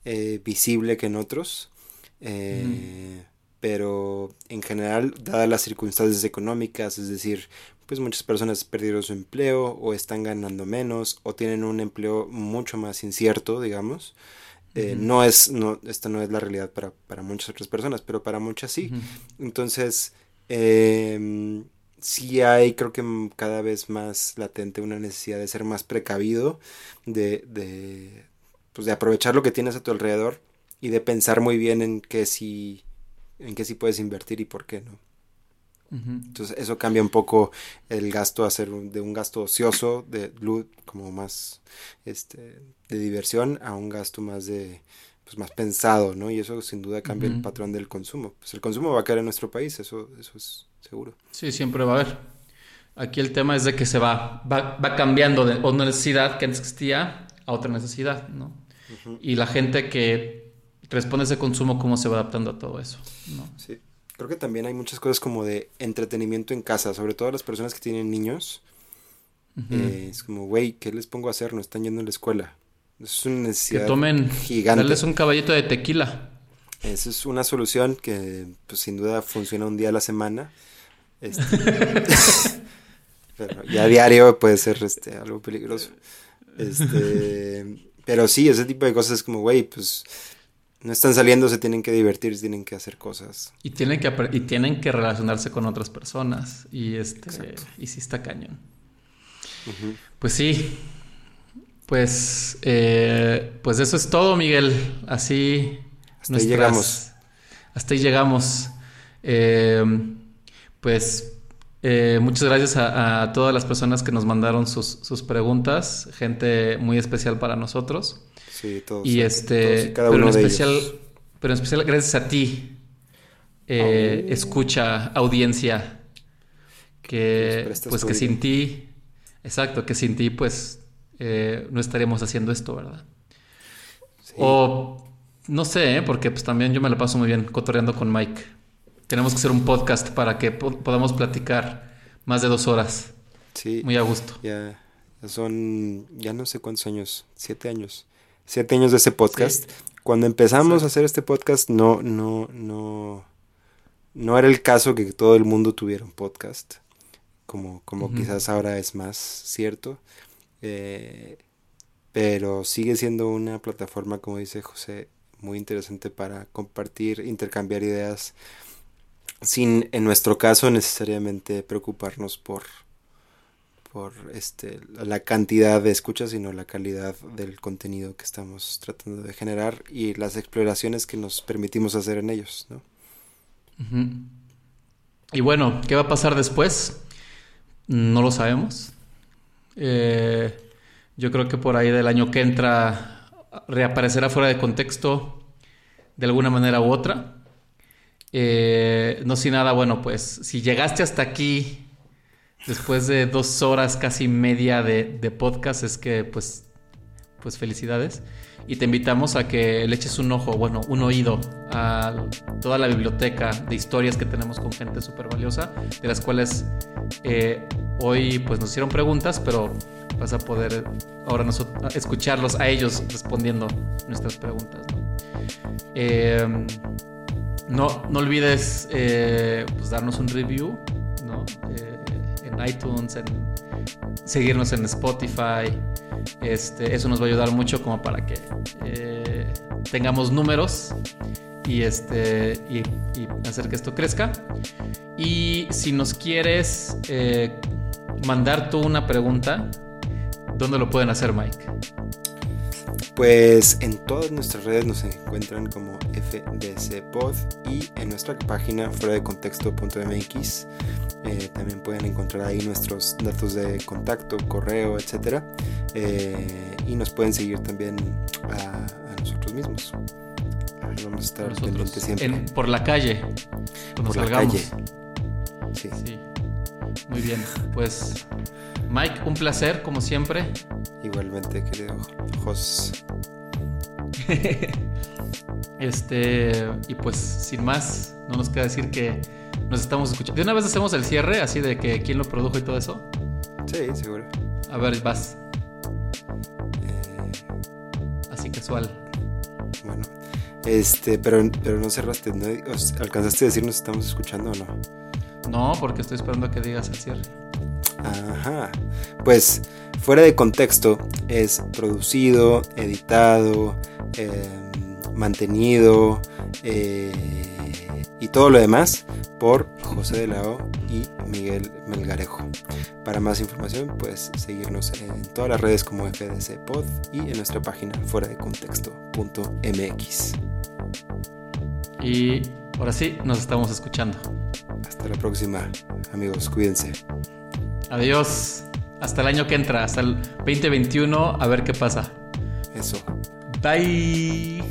eh, visible que en otros, eh, mm. pero en general, dadas las circunstancias económicas, es decir, pues muchas personas perdieron su empleo o están ganando menos o tienen un empleo mucho más incierto, digamos. Eh, uh -huh. No es, no, esta no es la realidad para, para, muchas otras personas, pero para muchas sí. Uh -huh. Entonces, eh, sí hay, creo que cada vez más latente una necesidad de ser más precavido, de, de, pues de aprovechar lo que tienes a tu alrededor y de pensar muy bien en qué sí, en qué sí puedes invertir y por qué no. Uh -huh. Entonces eso cambia un poco el gasto a ser un, de un gasto ocioso, de como más este, de diversión, a un gasto más de pues más pensado, ¿no? Y eso sin duda cambia uh -huh. el patrón del consumo. Pues el consumo va a caer en nuestro país, eso, eso es seguro. Sí, siempre va a haber. Aquí el tema es de que se va, va, va cambiando de una necesidad que antes existía a otra necesidad, ¿no? Uh -huh. Y la gente que responde a ese consumo, cómo se va adaptando a todo eso, ¿no? Sí. Creo que también hay muchas cosas como de entretenimiento en casa, sobre todo las personas que tienen niños. Uh -huh. eh, es como, güey, ¿qué les pongo a hacer? No están yendo a la escuela. Es una necesidad que tomen, gigante. Darles un caballito de tequila. Esa es una solución que pues, sin duda funciona un día a la semana. Este, pero ya a diario puede ser este, algo peligroso. Este, pero sí, ese tipo de cosas es como, güey, pues no están saliendo, se tienen que divertir, tienen que hacer cosas. Y tienen que, y tienen que relacionarse con otras personas. Y, este, y sí está cañón. Uh -huh. Pues sí, pues, eh, pues eso es todo, Miguel. Así. Hasta nuestras, ahí llegamos. Hasta ahí llegamos. Eh, pues eh, muchas gracias a, a, todas las personas que nos mandaron sus, sus, preguntas. Gente muy especial para nosotros. Sí, todos. Y este, todos y cada pero uno en de especial, ellos. pero en especial gracias a ti. Eh, oh. Escucha, audiencia. Que, pues que sin ti, exacto, que sin ti, pues eh, no estaríamos haciendo esto, ¿verdad? Sí. O no sé, ¿eh? porque pues también yo me la paso muy bien cotorreando con Mike. Tenemos que hacer un podcast para que po podamos platicar más de dos horas. Sí. Muy a gusto. Ya, ya son, ya no sé cuántos años, siete años. Siete años de ese podcast. Sí. Cuando empezamos a hacer este podcast, no, no, no, no era el caso que todo el mundo tuviera un podcast. Como, como uh -huh. quizás ahora es más cierto. Eh, pero sigue siendo una plataforma, como dice José, muy interesante para compartir, intercambiar ideas, sin, en nuestro caso, necesariamente preocuparnos por, por este, la cantidad de escuchas, sino la calidad del contenido que estamos tratando de generar y las exploraciones que nos permitimos hacer en ellos, ¿no? Y bueno, ¿qué va a pasar después? No lo sabemos. Eh, yo creo que por ahí del año que entra reaparecerá fuera de contexto de alguna manera u otra. Eh, no sin nada, bueno, pues si llegaste hasta aquí después de dos horas casi media de, podcast, es que pues, pues felicidades. Y te invitamos a que le eches un ojo, bueno, un oído a toda la biblioteca de historias que tenemos con gente súper valiosa, de las cuales eh, hoy pues nos hicieron preguntas, pero vas a poder ahora nosotros escucharlos a ellos respondiendo nuestras preguntas. ¿no? Eh, no, olvides eh, pues, darnos un review ¿no? Eh, en iTunes, en seguirnos en Spotify. Este, eso nos va a ayudar mucho como para que eh, tengamos números y, este, y, hacer que esto crezca. Y si nos quieres mandar tú una pregunta, ¿dónde lo pueden hacer, Mike? Pues en todas nuestras redes nos encuentran como FDC Pod y en nuestra página fuera de contexto.mx eh, también pueden encontrar ahí nuestros datos de contacto, correo, etcétera eh, y nos pueden seguir también a, a nosotros mismos. Vamos a estar Nosotros, pendientes siempre. en- por la calle. Cuando Por la calle. Sí. Sí. Muy bien. Pues, Mike, un placer, como siempre. Igualmente, querido Jos. Este, y pues sin más, no nos queda decir que nos estamos escuchando. De una vez hacemos el cierre, así de que quién lo produjo y todo eso. Sí, seguro. A ver, vas, Eh, así casual. bueno. Este, pero, pero no cerraste, ¿no? ¿Os- ¿Alcanzaste a decirnos si estamos escuchando o no? No, porque estoy esperando a que digas el cierre. Ajá. Pues fuera de contexto es producido, editado, eh, mantenido eh, y todo lo demás por José de la O y Miguel Melgarejo. Para más información puedes seguirnos en todas las redes como FDC Pod y en nuestra página fuera de contexto.mx. Y ahora sí, nos estamos escuchando. Hasta la próxima, amigos, cuídense. Adiós. Hasta el año que entra, hasta el 2021, a ver qué pasa. Eso. Bye.